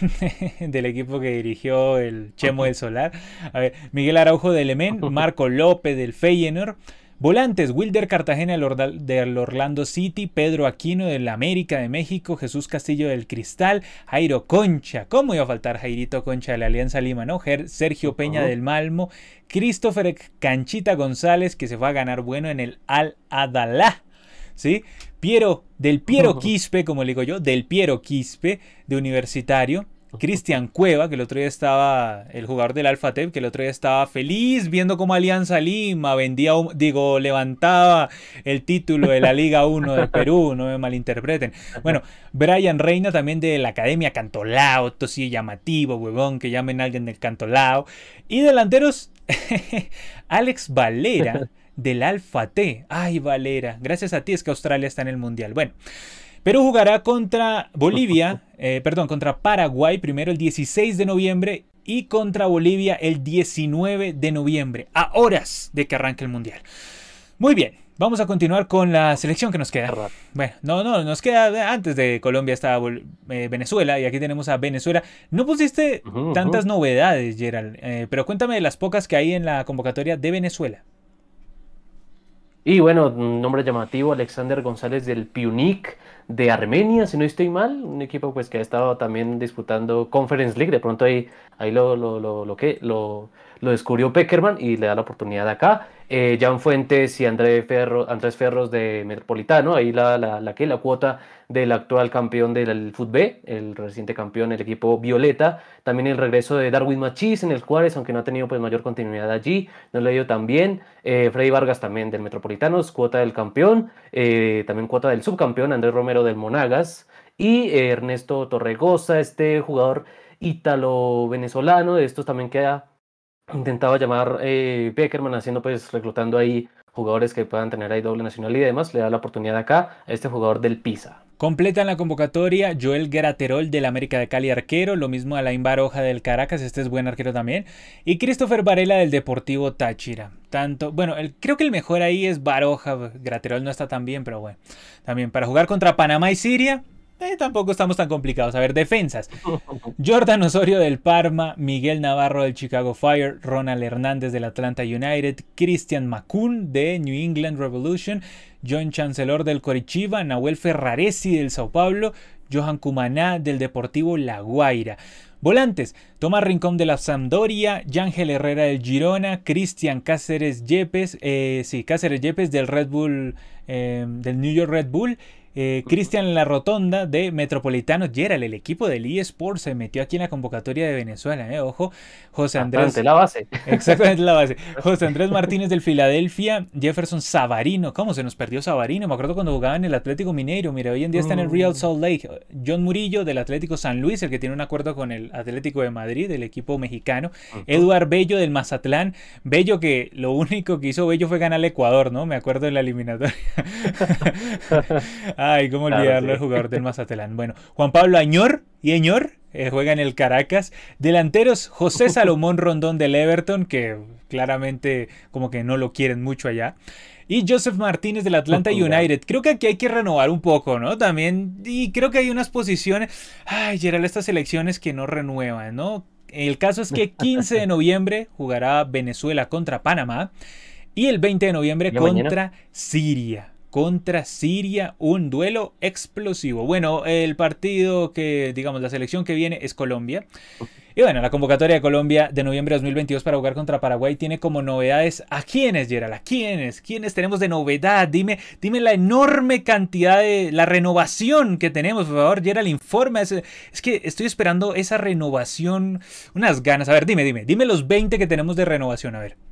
del equipo que dirigió el Chemo del Solar. A ver, Miguel Araujo del Lemen, Marco López del Feyenoord. Volantes, Wilder Cartagena del Orlando City, Pedro Aquino del América de México, Jesús Castillo del Cristal, Jairo Concha, ¿cómo iba a faltar Jairito Concha de la Alianza Lima, no? Sergio Peña del Malmo, Christopher Canchita González, que se fue a ganar bueno en el Al Adalá, ¿sí? Piero, del Piero Quispe, como le digo yo, del Piero Quispe, de Universitario, Cristian Cueva, que el otro día estaba, el jugador del Alfa que el otro día estaba feliz viendo cómo Alianza Lima vendía, digo, levantaba el título de la Liga 1 de Perú, no me malinterpreten. Bueno, Brian Reina también de la Academia Cantolao, esto sí llamativo, huevón, que llamen a alguien del Cantolao. Y delanteros, Alex Valera del Alfa T. Ay, Valera, gracias a ti es que Australia está en el Mundial. Bueno. Perú jugará contra Bolivia, eh, perdón, contra Paraguay primero el 16 de noviembre y contra Bolivia el 19 de noviembre, a horas de que arranque el Mundial. Muy bien, vamos a continuar con la selección que nos queda. Bueno, no, no, nos queda antes de Colombia está eh, Venezuela y aquí tenemos a Venezuela. No pusiste tantas novedades, Gerald, eh, pero cuéntame de las pocas que hay en la convocatoria de Venezuela. Y bueno, nombre llamativo, Alexander González del Piunic de Armenia, si no estoy mal, un equipo pues que ha estado también disputando Conference League, de pronto ahí, ahí lo, lo, lo, lo, que, lo, lo descubrió Peckerman y le da la oportunidad acá. Eh, Jan Fuentes y Andrés, Ferro, Andrés Ferros de Metropolitano, ahí la, la, la, cuota del actual campeón del fútbol, el reciente campeón, el equipo Violeta. También el regreso de Darwin Machis en el Juárez, aunque no ha tenido pues mayor continuidad allí, no le dio tan bien. Eh, Freddy Vargas también del Metropolitanos, cuota del campeón, eh, también cuota del subcampeón, Andrés Romero del Monagas. Y Ernesto Torregoza, este jugador ítalo-venezolano, de estos también queda intentaba llamar eh, Beckerman haciendo pues reclutando ahí jugadores que puedan tener ahí doble nacionalidad y demás, le da la oportunidad acá a este jugador del Pisa. Completan la convocatoria Joel Graterol del América de Cali arquero, lo mismo Alain Baroja del Caracas, este es buen arquero también, y Christopher Varela del Deportivo Táchira. Tanto, bueno, creo que el mejor ahí es Baroja, Graterol no está tan bien, pero bueno. También para jugar contra Panamá y Siria, eh, tampoco estamos tan complicados. A ver, defensas. Jordan Osorio del Parma, Miguel Navarro del Chicago Fire, Ronald Hernández del Atlanta United, Christian Macun de New England Revolution, John Chancellor del Corichiva, Nahuel Ferraresi del Sao Paulo, Johan Cumaná del Deportivo La Guaira. Volantes, Tomás Rincón de la Sampdoria, Yángel Herrera del Girona, Cristian Cáceres Yepes, eh, sí, Cáceres Yepes del Red Bull, eh, del New York Red Bull eh, Cristian La Rotonda de Metropolitano Gerald, el equipo del eSports, se metió aquí en la convocatoria de Venezuela, eh, ojo. José Andrés. la base. Exactamente la base. José Andrés Martínez del Filadelfia, Jefferson Savarino. ¿Cómo se nos perdió Savarino? Me acuerdo cuando jugaba en el Atlético Mineiro. Mira, hoy en día está en el Real mm. Salt Lake. John Murillo del Atlético San Luis, el que tiene un acuerdo con el Atlético de Madrid, el equipo mexicano. Eduard Bello del Mazatlán. Bello que lo único que hizo Bello fue ganar al Ecuador, ¿no? Me acuerdo de la eliminatoria. Ay, cómo olvidarlo, el jugador del Mazatlán. Bueno, Juan Pablo Añor y Añor eh, juega en el Caracas. Delanteros, José Salomón Rondón del Everton, que claramente como que no lo quieren mucho allá. Y Joseph Martínez del Atlanta United. Creo que aquí hay que renovar un poco, ¿no? También, y creo que hay unas posiciones. Ay, Gerald, estas elecciones que no renuevan, ¿no? El caso es que 15 de noviembre jugará Venezuela contra Panamá y el 20 de noviembre contra Siria contra Siria, un duelo explosivo. Bueno, el partido que, digamos, la selección que viene es Colombia. Y bueno, la convocatoria de Colombia de noviembre de 2022 para jugar contra Paraguay tiene como novedades a quiénes, Gerald, a quiénes, quiénes tenemos de novedad. Dime, dime la enorme cantidad de la renovación que tenemos, por favor, Gerald, informe. Es, es que estoy esperando esa renovación, unas ganas. A ver, dime, dime, dime los 20 que tenemos de renovación, a ver.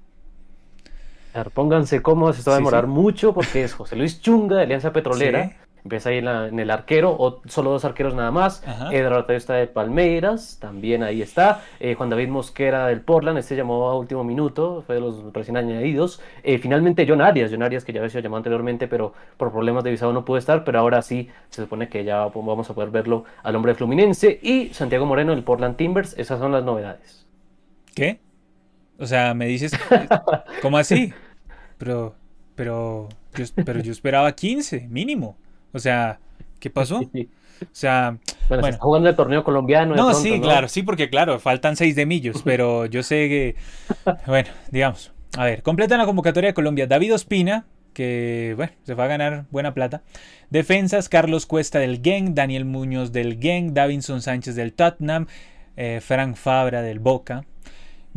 Pónganse cómodos, esto va a demorar mucho porque es José Luis Chunga de Alianza Petrolera. Empieza ahí en, el arquero, o solo dos arqueros nada más. Eduardo está de Palmeiras, también ahí está. Eh, Juan David Mosquera del Portland, este llamó a último minuto, fue de los recién añadidos. Eh, finalmente John Arias, John Arias que ya había sido llamado anteriormente, pero por problemas de visado no pudo estar, pero ahora sí se supone que ya vamos a poder verlo al hombre Fluminense. Y Santiago Moreno del Portland Timbers, esas son las novedades. ¿Qué? O sea, me dices, ¿cómo así? Pero, pero, pero yo esperaba 15, mínimo. O sea, ¿qué pasó? O sea, bueno, está jugando el torneo colombiano. No, sí, claro, sí, porque claro, faltan seis de millos, pero yo sé que, bueno, digamos, a ver, completan la convocatoria de Colombia. David Ospina, que, bueno, se va a ganar buena plata. Defensas, Carlos Cuesta del Gen, Daniel Muñoz del Gen, Davinson Sánchez del Tottenham, eh, Frank Fabra del Boca,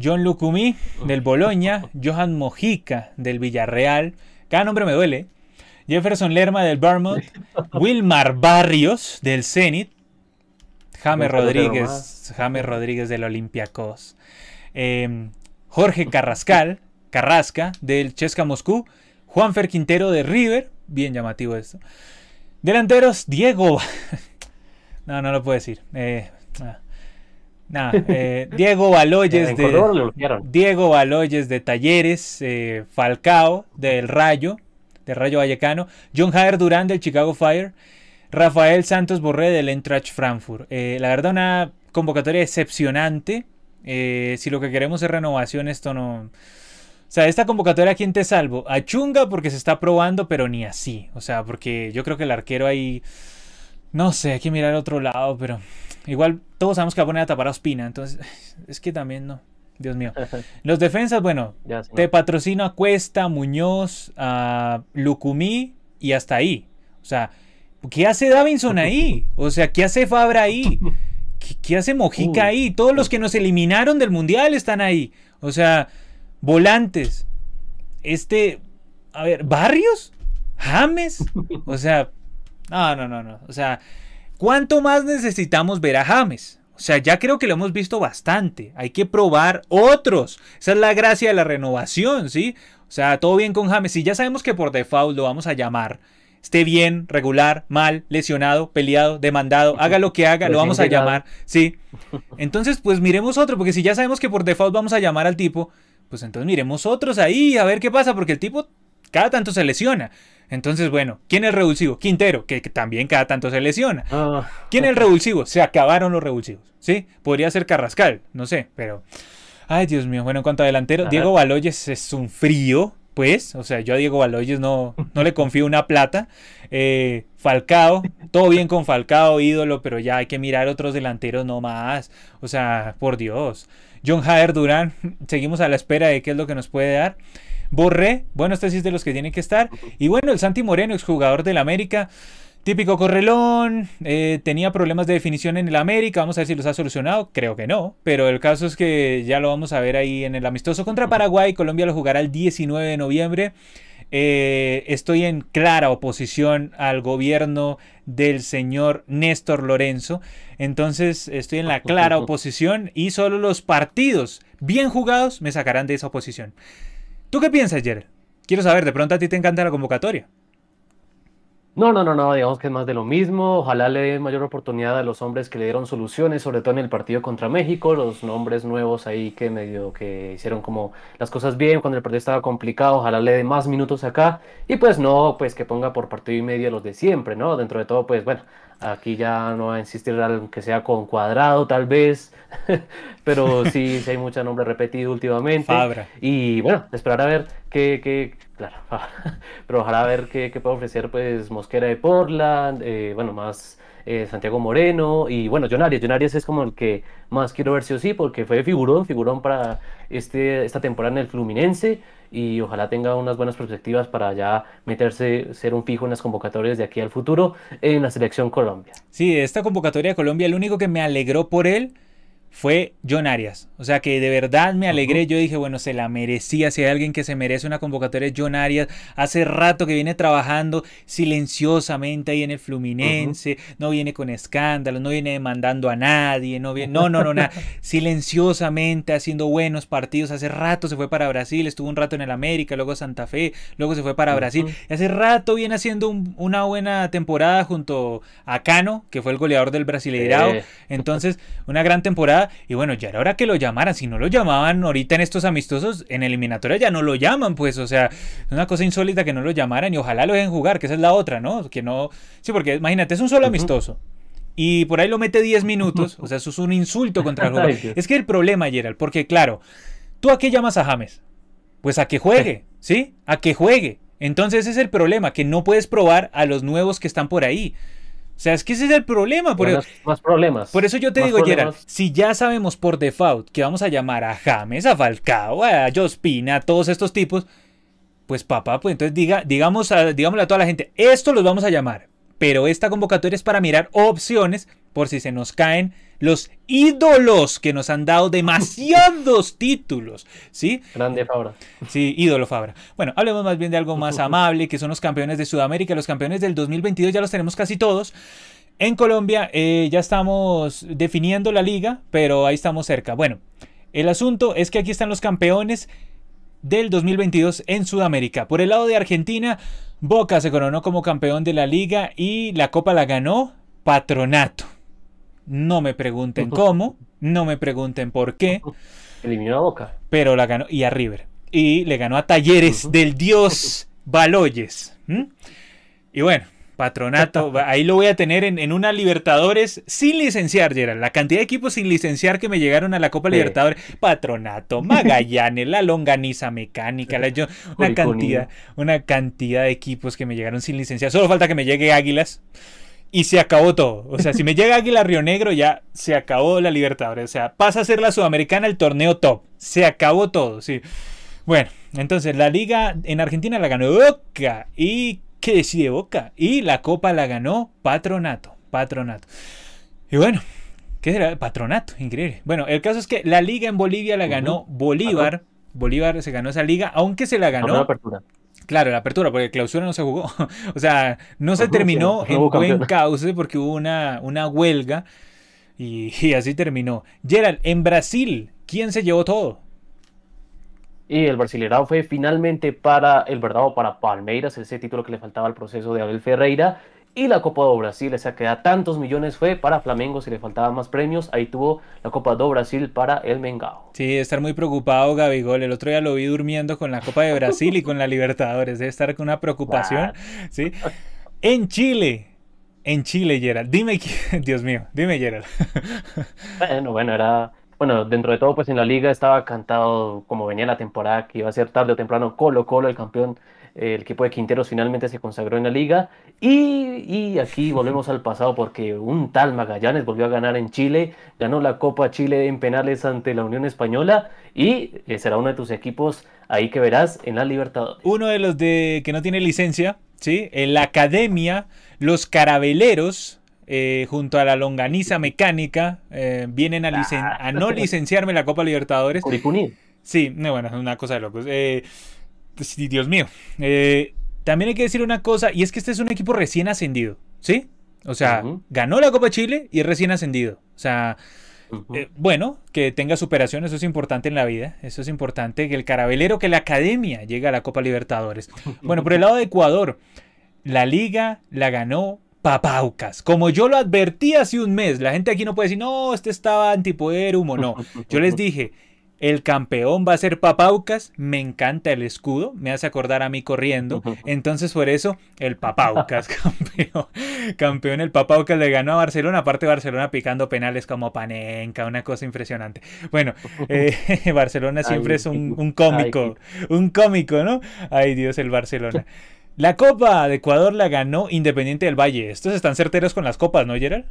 John Lucumí del Boloña, Johan Mojica del Villarreal. Cada nombre me duele. Jefferson Lerma del Vermont, Wilmar Barrios del Zenit, James Rodríguez, James Rodríguez del Olympiacos, em, Jorge Carrascal, Carrasca del Chesca Moscú, Juan Fer Quintero de River, bien llamativo esto. Delanteros, Diego. no, no lo puedo decir. Eh, ah, eh, Diego Baloyes de Diego Baloyes de Talleres, eh, Falcao del Rayo, de Rayo Vallecano, John Jair Durán del Chicago Fire, Rafael Santos Borré del Eintracht Frankfurt. Eh, la verdad, una convocatoria excepcionante. Eh, si lo que queremos es renovación, esto no. O sea, esta convocatoria, ¿quién te salvo? A Chunga porque se está probando, pero ni así. O sea, porque yo creo que el arquero ahí. No sé, hay que mirar a otro lado, pero igual todos sabemos que va a poner a tapar a Ospina. Entonces, es que también no. Dios mío. Los defensas, bueno, te patrocino a Cuesta, Muñoz, a Lucumí y hasta ahí. O sea, ¿qué hace Davinson ahí? O sea, ¿qué hace Fabra ahí? ¿Qué, hace Mojica ahí? Todos los que nos eliminaron del Mundial están ahí. O sea, volantes. Este, a ver, ¿Barrios? ¿James? O sea, no, no, no, no. O sea, ¿cuánto más necesitamos ver a James? O sea, ya creo que lo hemos visto bastante. Hay que probar otros. Esa es la gracia de la renovación, ¿sí? O sea, todo bien con James. Si ya sabemos que por default lo vamos a llamar, esté bien, regular, mal, lesionado, peleado, demandado, haga lo que haga, lo vamos a llamar, ¿sí? Entonces, pues miremos otro, porque si ya sabemos que por default vamos a llamar al tipo, pues entonces miremos otros ahí a ver qué pasa, porque el tipo cada tanto se lesiona. Entonces, bueno, ¿quién es el revulsivo? Quintero, que, también cada tanto se lesiona. Ah. ¿Quién es el revulsivo? Se acabaron los revulsivos, ¿sí? Podría ser Carrascal, no sé, pero... Ay, Dios mío. Bueno, en cuanto a delantero, Diego Baloyes es un frío, pues. O sea, yo a Diego Baloyes no, no le confío una plata. Eh, Falcao, todo bien con Falcao, ídolo, pero ya hay que mirar otros delanteros no más. O sea, por Dios. John Jair Durán, seguimos a la espera de qué es lo que nos puede dar. Borré, bueno, este sí es de los que tienen que estar. Y bueno, el Santi Moreno, exjugador del América. Típico correlón, eh, tenía problemas de definición en el América, vamos a ver si los ha solucionado, creo que no, pero el caso es que ya lo vamos a ver ahí en el amistoso contra Paraguay, Colombia lo jugará el 19 de noviembre. Eh, estoy en clara oposición al gobierno del señor Néstor Lorenzo, entonces estoy en la clara oposición y solo los partidos bien jugados me sacarán de esa oposición. ¿Tú qué piensas, Jerry? Quiero saber, de pronto a ti te encanta la convocatoria. No, no, no, no, digamos que es más de lo mismo. Ojalá le dé mayor oportunidad a los hombres que le dieron soluciones, sobre todo en el partido contra México, los nombres nuevos ahí que medio que hicieron como las cosas bien cuando el partido estaba complicado. Ojalá le dé más minutos acá y pues no, pues que ponga por partido y medio los de siempre, ¿no? Dentro de todo, pues bueno, Aquí ya no va a insistir que sea con cuadrado tal vez, pero sí, sí hay mucho nombre repetido últimamente. Y bueno, esperar a ver qué, qué claro, pero ojalá ver qué, qué, puede ofrecer pues Mosquera de Portland, eh, bueno, más eh, Santiago Moreno y bueno, John Arias. es como el que más quiero ver sí o sí, porque fue figurón, figurón para este, esta temporada en el Fluminense y ojalá tenga unas buenas perspectivas para ya meterse, ser un fijo en las convocatorias de aquí al futuro en la selección Colombia. Sí, esta convocatoria de Colombia, el único que me alegró por él fue John Arias. O sea que de verdad me alegré. Yo dije, bueno, se la merecía. Si hay alguien que se merece una convocatoria es John Arias. Hace rato que viene trabajando silenciosamente ahí en el Fluminense. No viene con escándalos, no viene demandando a nadie. No, viene, no, no, no, nada. silenciosamente haciendo buenos partidos. Hace rato se fue para Brasil. Estuvo un rato en el América, luego Santa Fe, luego se fue para Brasil. Y hace rato viene haciendo una buena temporada junto a Cano, que fue el goleador del Brasileirao. Entonces, una gran temporada y bueno, ya era hora que lo llamaran. Si no lo llamaban ahorita en estos amistosos, en eliminatoria ya no lo llaman, pues, o sea, es una cosa insólita que no lo llamaran y ojalá lo dejen jugar, que esa es la otra, ¿no? Que no. Sí, porque imagínate, es un solo amistoso. Y por ahí lo mete 10 minutos. O sea, eso es un insulto contra el jugador. es que el problema, Gerald, porque claro, ¿tú a qué llamas a James? Pues a que juegue, ¿sí? A que juegue. Entonces ese es el problema, que no puedes probar a los nuevos que están por ahí. O sea, es que ese es el problema. Por, más problemas. Por eso yo te digo, Gerard, si ya sabemos por default que vamos a llamar a James, a Falcao, a Jospina, a todos estos tipos, pues papá, pues entonces diga, digamos a, digámosle a toda la gente, esto los vamos a llamar, pero esta convocatoria es para mirar opciones por si se nos caen los ídolos que nos han dado demasiados títulos, ¿sí? Grande Fabra. Sí, ídolo Fabra. Bueno, hablemos más bien de algo más amable, que son los campeones de Sudamérica. Los campeones del 2022 ya los tenemos casi todos. En Colombia eh, ya estamos definiendo la liga, pero ahí estamos cerca. Bueno, el asunto es que aquí están los campeones del 2022 en Sudamérica. Por el lado de Argentina, Boca se coronó como campeón de la liga y la copa la ganó Patronato. No me pregunten cómo, no me pregunten por qué. Eliminó a Boca. Pero la ganó y a River. Y le ganó a Talleres del dios Baloyes. Y bueno, patronato, ahí lo voy a tener en, una Libertadores sin licenciar, Gerald. La cantidad de equipos sin licenciar que me llegaron a la Copa Libertadores. Patronato, Magallanes, la Longaniza Mecánica, la, una cantidad, una cantidad de equipos que me llegaron sin licenciar. Solo falta que me llegue Águilas y se acabó todo. O sea, si me llega Águila Río Negro, ya se acabó la Libertadores. O sea, pasa a ser la Sudamericana el torneo top. Se acabó todo, sí. Bueno, entonces la liga en Argentina la ganó Boca. ¿Y qué decide Boca? Y la copa la ganó Patronato. Patronato. Y bueno, ¿qué era? Patronato, increíble. Bueno, el caso es que la liga en Bolivia la ganó Bolívar. Bolívar se ganó esa liga, aunque se la ganó. apertura. Claro, la apertura, porque clausura no se jugó. o sea, no se terminó en buen cauce porque hubo una, una huelga y, así terminó. Gerald, en Brasil, ¿quién se llevó todo? Y el Brasileirao fue finalmente para el verdadero para Palmeiras, ese título que le faltaba al proceso de Abel Ferreira. Y la Copa do Brasil, esa que da tantos millones fue para Flamengo, si le faltaban más premios, ahí tuvo la Copa do Brasil para el Mengao. Sí, estar muy preocupado Gabigol, el otro día lo vi durmiendo con la Copa de Brasil y con la Libertadores, debe estar con una preocupación, ¿sí? En Chile, en Chile, Gerald, dime, Dios mío, dime Gerald. Bueno, bueno, era, bueno, dentro de todo, pues en la liga estaba cantado, como venía la temporada, que iba a ser tarde o temprano Colo Colo, el campeón el equipo de Quinteros finalmente se consagró en la liga. Y, aquí volvemos al pasado porque un tal Magallanes volvió a ganar en Chile, ganó la Copa Chile en penales ante la Unión Española y eh, será uno de tus equipos ahí que verás en la Libertadores. Uno de los de que no tiene licencia, ¿sí? En la Academia, los Carabeleros. Eh, junto a la longaniza mecánica, eh, vienen a, a, no licenciarme la Copa Libertadores. Sí, bueno, es una cosa de locos. Eh, Dios mío. Eh, también hay que decir una cosa, y es que este es un equipo recién ascendido, ¿sí? O sea, ganó la Copa Chile y es recién ascendido. O sea, eh, bueno, que tenga superación, eso es importante en la vida. Eso es importante, que el carabelero, que la academia llegue a la Copa Libertadores. Bueno, por el lado de Ecuador, la liga la ganó Papaucas. Como yo lo advertí hace un mes, la gente aquí no puede decir, no, este estaba antipoder humo, no. Yo les dije, el campeón va a ser Papaucas. Me encanta el escudo. Me hace acordar a mí corriendo. Entonces, por eso, el Papaucas, campeón. Campeón, el Papaucas le ganó a Barcelona. Aparte, Barcelona picando penales como Panenka. Una cosa impresionante. Bueno, eh, Barcelona siempre es un, cómico. Un cómico, ¿no? Ay, Dios, el Barcelona. La Copa de Ecuador la ganó Independiente del Valle. Estos están certeros con las copas, ¿no, Gerald?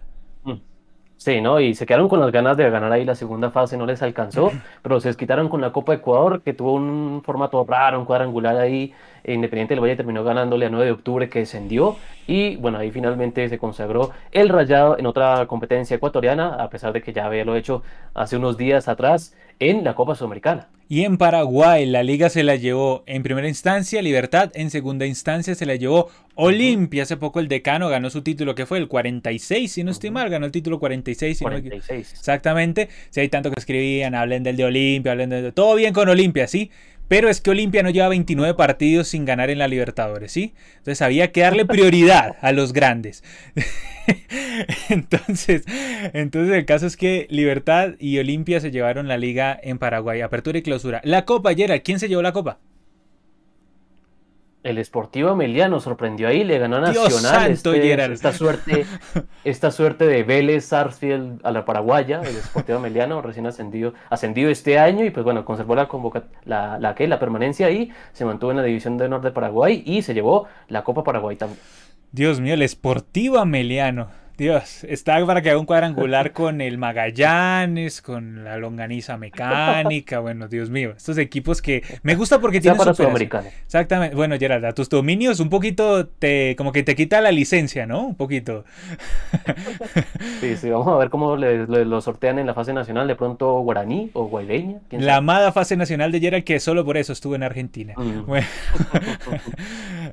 Sí, ¿no? Y se quedaron con las ganas de ganar ahí la segunda fase, no les alcanzó, pero se desquitaron con la Copa Ecuador, que tuvo un formato raro, un cuadrangular ahí. E Independiente del Valle terminó ganándole a 9 de octubre, que descendió. Y bueno, ahí finalmente se consagró el Rayado en otra competencia ecuatoriana, a pesar de que ya había lo hecho hace unos días atrás en la Copa Sudamericana. Y en Paraguay la liga se la llevó en primera instancia Libertad, en segunda instancia se la llevó Olimpia. Hace poco el decano ganó su título que fue el 46, si no estoy mal, ganó el título 46. 46. Exactamente. Si hay tanto que escribían, hablen del de Olimpia, hablen de... Todo bien con Olimpia, ¿sí? Pero es que Olimpia no lleva 29 partidos sin ganar en la Libertadores, ¿sí? Entonces había que darle prioridad a los grandes. entonces, entonces el caso es que Libertad y Olimpia se llevaron la liga en Paraguay, apertura y clausura. La Copa, Gerald, ¿quién se llevó la Copa? El Sportivo Emiliano sorprendió ahí, le ganó a Nacional. Este, esta, suerte, esta suerte de Vélez Sarsfield a la paraguaya, el Sportivo Emiliano, recién ascendido, ascendido este año y pues bueno, conservó la, la, la, la permanencia ahí, se mantuvo en la división de honor de Paraguay y se llevó la Copa Paraguay también. Dios mío, el Sportivo Ameliano. Dios, está para que haga un cuadrangular con el Magallanes, con la Longaniza Mecánica, bueno, Dios mío, estos equipos que me gusta porque tienen para Sudamericana. Exactamente. Bueno, Gerard, a tus dominios un poquito te como que te quita la licencia, ¿no? Un poquito. Sí, sí, vamos a ver cómo lo sortean en la fase nacional, de pronto guaraní o guaileña. La amada fase nacional de Gerard que solo por eso estuvo en Argentina. Mm. Bueno.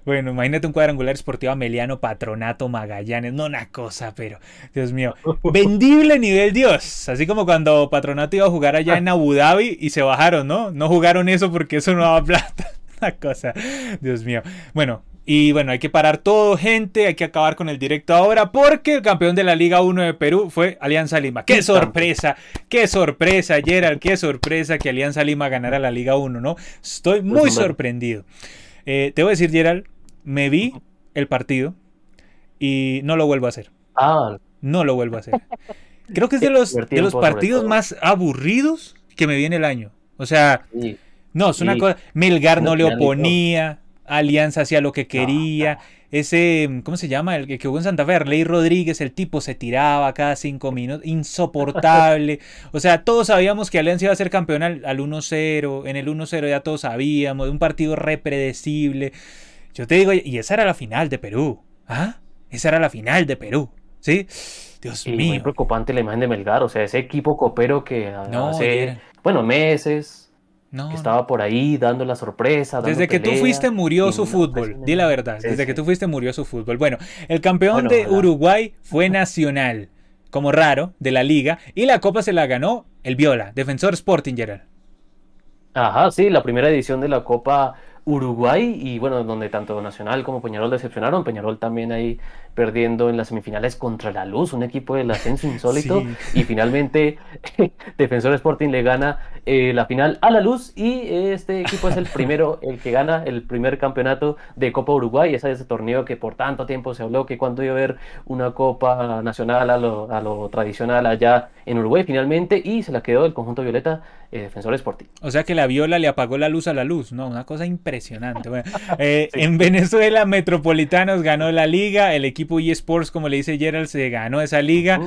bueno, imagínate un cuadrangular esportivo Ameliano, Patronato, Magallanes, no una cosa pero Dios mío, vendible nivel Dios, así como cuando Patronato iba a jugar allá en Abu Dhabi y se bajaron, ¿no? No jugaron eso porque eso no daba plata. Una cosa, Dios mío. Bueno, y bueno, hay que parar todo, gente. Hay que acabar con el directo ahora porque el campeón de la Liga 1 de Perú fue Alianza Lima. ¡Qué sorpresa! ¡Qué sorpresa, Gerald! ¡Qué sorpresa que Alianza Lima ganara la Liga 1, ¿no? Estoy muy sorprendido. Eh, te voy a decir, Gerald, me vi el partido y no lo vuelvo a hacer. Ah. No lo vuelvo a hacer. Creo que es de los, de los partidos más aburridos que me viene el año. O sea, no, es una cosa. Melgar no le oponía, Alianza hacía lo que quería. Ese, ¿cómo se llama? El que jugó en Santa Fe, Ley Rodríguez, el tipo se tiraba cada cinco minutos, insoportable. O sea, todos sabíamos que Alianza iba a ser campeón al, al 1-0, en el 1-0 ya todos sabíamos, un partido repredecible. Yo te digo, y esa era la final de Perú. ¿Ah? Esa era la final de Perú. ¿Sí? Dios y mío. Muy preocupante la imagen de Melgar, o sea, ese equipo copero que hace, bueno, meses, que estaba por ahí dando la sorpresa. Desde que tú fuiste murió su fútbol, di la verdad, desde que tú fuiste murió su fútbol. Bueno, el campeón de Uruguay fue Nacional, como raro, de la liga, y la copa se la ganó el Viola, Defensor Sporting Gerald. Ajá, sí, la primera edición de la Copa Uruguay y bueno, donde tanto Nacional como Peñarol decepcionaron, Peñarol también ahí perdiendo en las semifinales contra la Luz, un equipo del ascenso insólito. Y finalmente Defensor Sporting le gana eh, la final a la Luz y este equipo es el primero, el que gana el primer campeonato de Copa Uruguay, ese es ese torneo que por tanto tiempo se habló que cuando iba a haber una Copa Nacional a lo, a lo tradicional allá en Uruguay finalmente y se la quedó el conjunto Violeta eh, Defensor Sporting. O sea que la Viola le apagó la luz a la luz, ¿no? Una cosa impresionante. Eh, en Venezuela, Metropolitanos ganó la liga, el equipo eSports, como le dice Gerald, se ganó esa liga.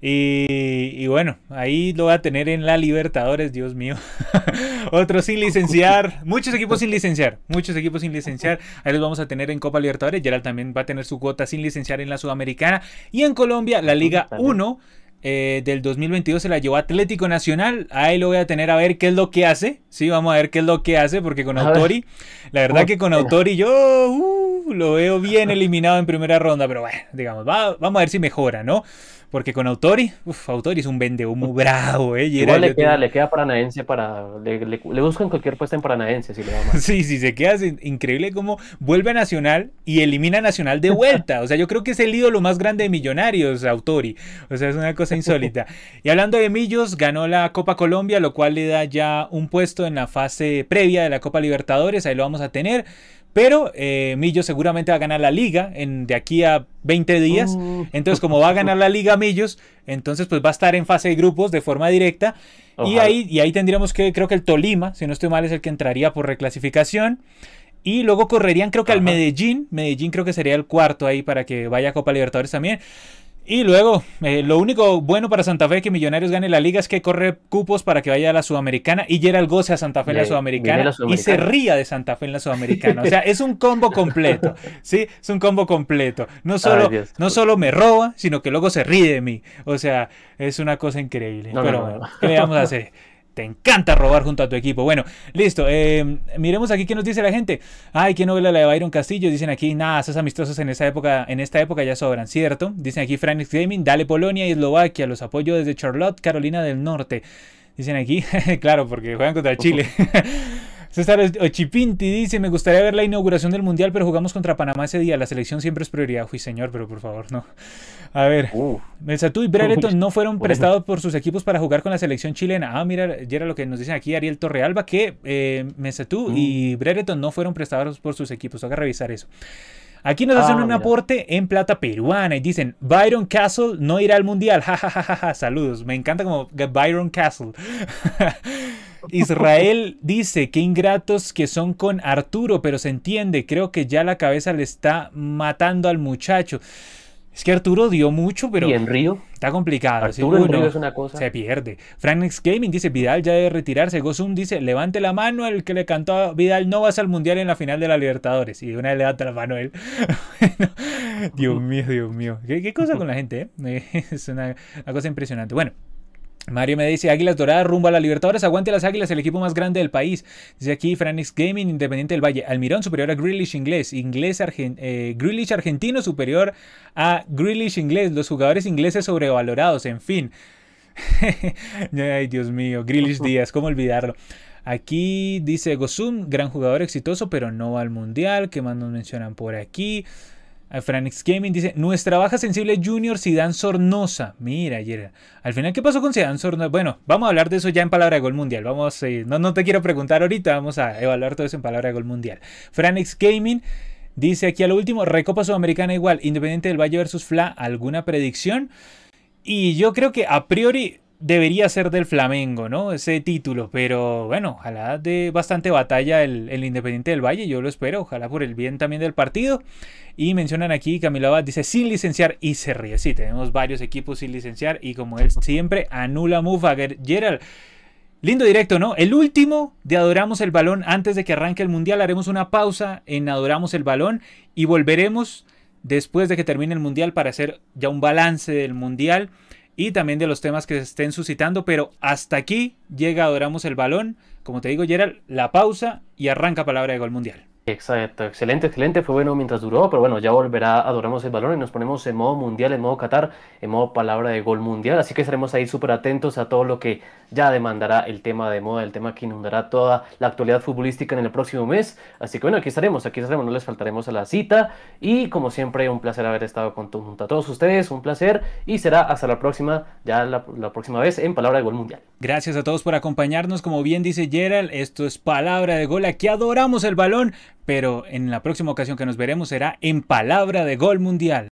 Y, bueno, ahí lo va a tener en la Libertadores, Dios mío. Otro sin licenciar, muchos equipos sin licenciar, muchos equipos sin licenciar. Ahí los vamos a tener en Copa Libertadores. Gerald también va a tener su cuota sin licenciar en la Sudamericana. Y en Colombia, la Liga 1 eh, del 2022 se la llevó Atlético Nacional. Ahí lo voy a tener a ver qué es lo que hace. Sí, vamos a ver qué es lo que hace, porque con Autori, la verdad que con Autori yo uh, lo veo bien eliminado en primera ronda, pero bueno, digamos, vamos a ver si mejora, ¿no? Porque con Autori, uff, Autori es un vende humo bravo, ¿eh? Igual le queda, le queda Paranaense para. Le, le, buscan cualquier puesta en Paranaense si le va mal. Sí, sí, se queda increíble como vuelve a Nacional y elimina a Nacional de vuelta. O sea, yo creo que es el ídolo más grande de Millonarios, Autori. O sea, es una cosa insólita. y hablando de Millos, ganó la Copa Colombia, lo cual le da ya un puesto en la fase previa de la Copa Libertadores. Ahí lo vamos a tener. Pero eh, Millos seguramente va a ganar la liga en, de aquí a 20 días. Entonces, como va a ganar la liga Millos, entonces pues va a estar en fase de grupos de forma directa. Y ahí, y ahí tendríamos que, creo que el Tolima, si no estoy mal, es el que entraría por reclasificación. Y luego correrían creo que al Medellín. Medellín creo que sería el cuarto ahí para que vaya a Copa Libertadores también. Y luego, eh, lo único bueno para Santa Fe que Millonarios gane la liga es que corre cupos para que vaya a la Sudamericana y Gerald goce a Santa Fe en la Sudamericana, y se ría de Santa Fe en la Sudamericana. O sea, es un combo completo, ¿sí? Es un combo completo. No solo, no solo me roba, sino que luego se ríe de mí. O sea, es una cosa increíble. Pero bueno, ¿qué le vamos a hacer? Te encanta robar junto a tu equipo. Bueno, listo. Eh, miremos aquí qué nos dice la gente. Ay, qué novela la de Byron Castillo. Dicen aquí, nada, esos amistosos en esa época, en esta época ya sobran, ¿cierto? Dicen aquí Franix Gaming, dale Polonia y Eslovaquia. Los apoyo desde Charlotte, Carolina del Norte. Dicen aquí, claro, porque juegan contra Chile. César Ochipinti dice, me gustaría ver la inauguración del Mundial, pero jugamos contra Panamá ese día. La selección siempre es prioridad. Uy, señor, pero por favor, no. A ver, uh. y Brereton no fueron prestados por sus equipos para jugar con la selección chilena. Ah, mira, ya era lo que nos dicen aquí Ariel Torrealba, que eh, y mm. Brereton no fueron prestados por sus equipos. Toca revisar eso. Aquí nos hacen ah, un aporte en plata peruana y dicen, Byron Castle no irá al mundial. Ja, Saludos. Me encanta como Byron Castle. Israel dice, qué ingratos que son con Arturo, pero se entiende. Creo que ya la cabeza le está matando al muchacho. Es que Arturo dio mucho, pero. ¿Y en Río? Está complicado. Arturo en Río es una cosa. Se pierde. Frank's Gaming dice: Vidal ya debe retirarse. Gozum dice: Levante la mano el que le cantó a Vidal: No vas al mundial en la final de la Libertadores. Y de una vez levanta la mano él. Dios mío, Dios mío. ¿Qué, cosa con la gente, eh? Es una cosa impresionante. Bueno. Mario me dice, Águilas Doradas rumbo a la Libertadores, aguante las Águilas, el equipo más grande del país. Dice aquí Franix Gaming, Independiente del Valle, Almirón superior a Grealish inglés, inglés eh, argentino superior a Grealish inglés, los jugadores ingleses sobrevalorados, en fin. Ay, Dios mío, Grealish Díaz, ¿cómo olvidarlo? Aquí dice Gozum, gran jugador exitoso, pero no al Mundial. ¿Qué más nos mencionan por aquí? Franix Gaming dice, nuestra baja sensible junior Zidane Sornosa. Mira, ayer. Al final, ¿qué pasó con Zidane Sornosa? Bueno, vamos a hablar de eso ya en Palabra de Gol Mundial. Vamos, eh, no, no te quiero preguntar ahorita, vamos a evaluar todo eso en Palabra de Gol Mundial. Franix Gaming dice aquí a lo último, Recopa Sudamericana igual, Independiente del Valle versus Fla, ¿alguna predicción? Y yo creo que a priori debería ser del Flamengo, ¿no? Ese título, pero bueno, ojalá de bastante batalla el, Independiente del Valle, yo lo espero, ojalá por el bien también del partido. Y mencionan aquí, Camilo Abad dice sin licenciar y se ríe. Sí, tenemos varios equipos sin licenciar y como él siempre, anula Mufager. Gerald, lindo directo, ¿no? El último de Adoramos el Balón antes de que arranque el Mundial, haremos una pausa en Adoramos el Balón y volveremos después de que termine el Mundial para hacer ya un balance del Mundial y también de los temas que se estén suscitando. Pero hasta aquí llega Adoramos el Balón. Como te digo, Gerald, la pausa y arranca palabra de gol mundial. Exacto, excelente, excelente. Fue bueno mientras duró, pero bueno, ya volverá, adoramos el balón y nos ponemos en modo mundial, en modo Qatar, en modo palabra de gol mundial. Así que estaremos ahí súper atentos a todo lo que ya demandará el tema de moda, el tema que inundará toda la actualidad futbolística en el próximo mes. Así que bueno, aquí estaremos, aquí estaremos, no les faltaremos a la cita. Y como siempre, un placer haber estado con, junto a todos ustedes, un placer. Y será hasta la próxima, ya la, la próxima vez en palabra de gol mundial. Gracias a todos por acompañarnos. Como bien dice Gerald, esto es palabra de gol. Aquí adoramos el balón pero en la próxima ocasión que nos veremos será en Palabra de Gol Mundial.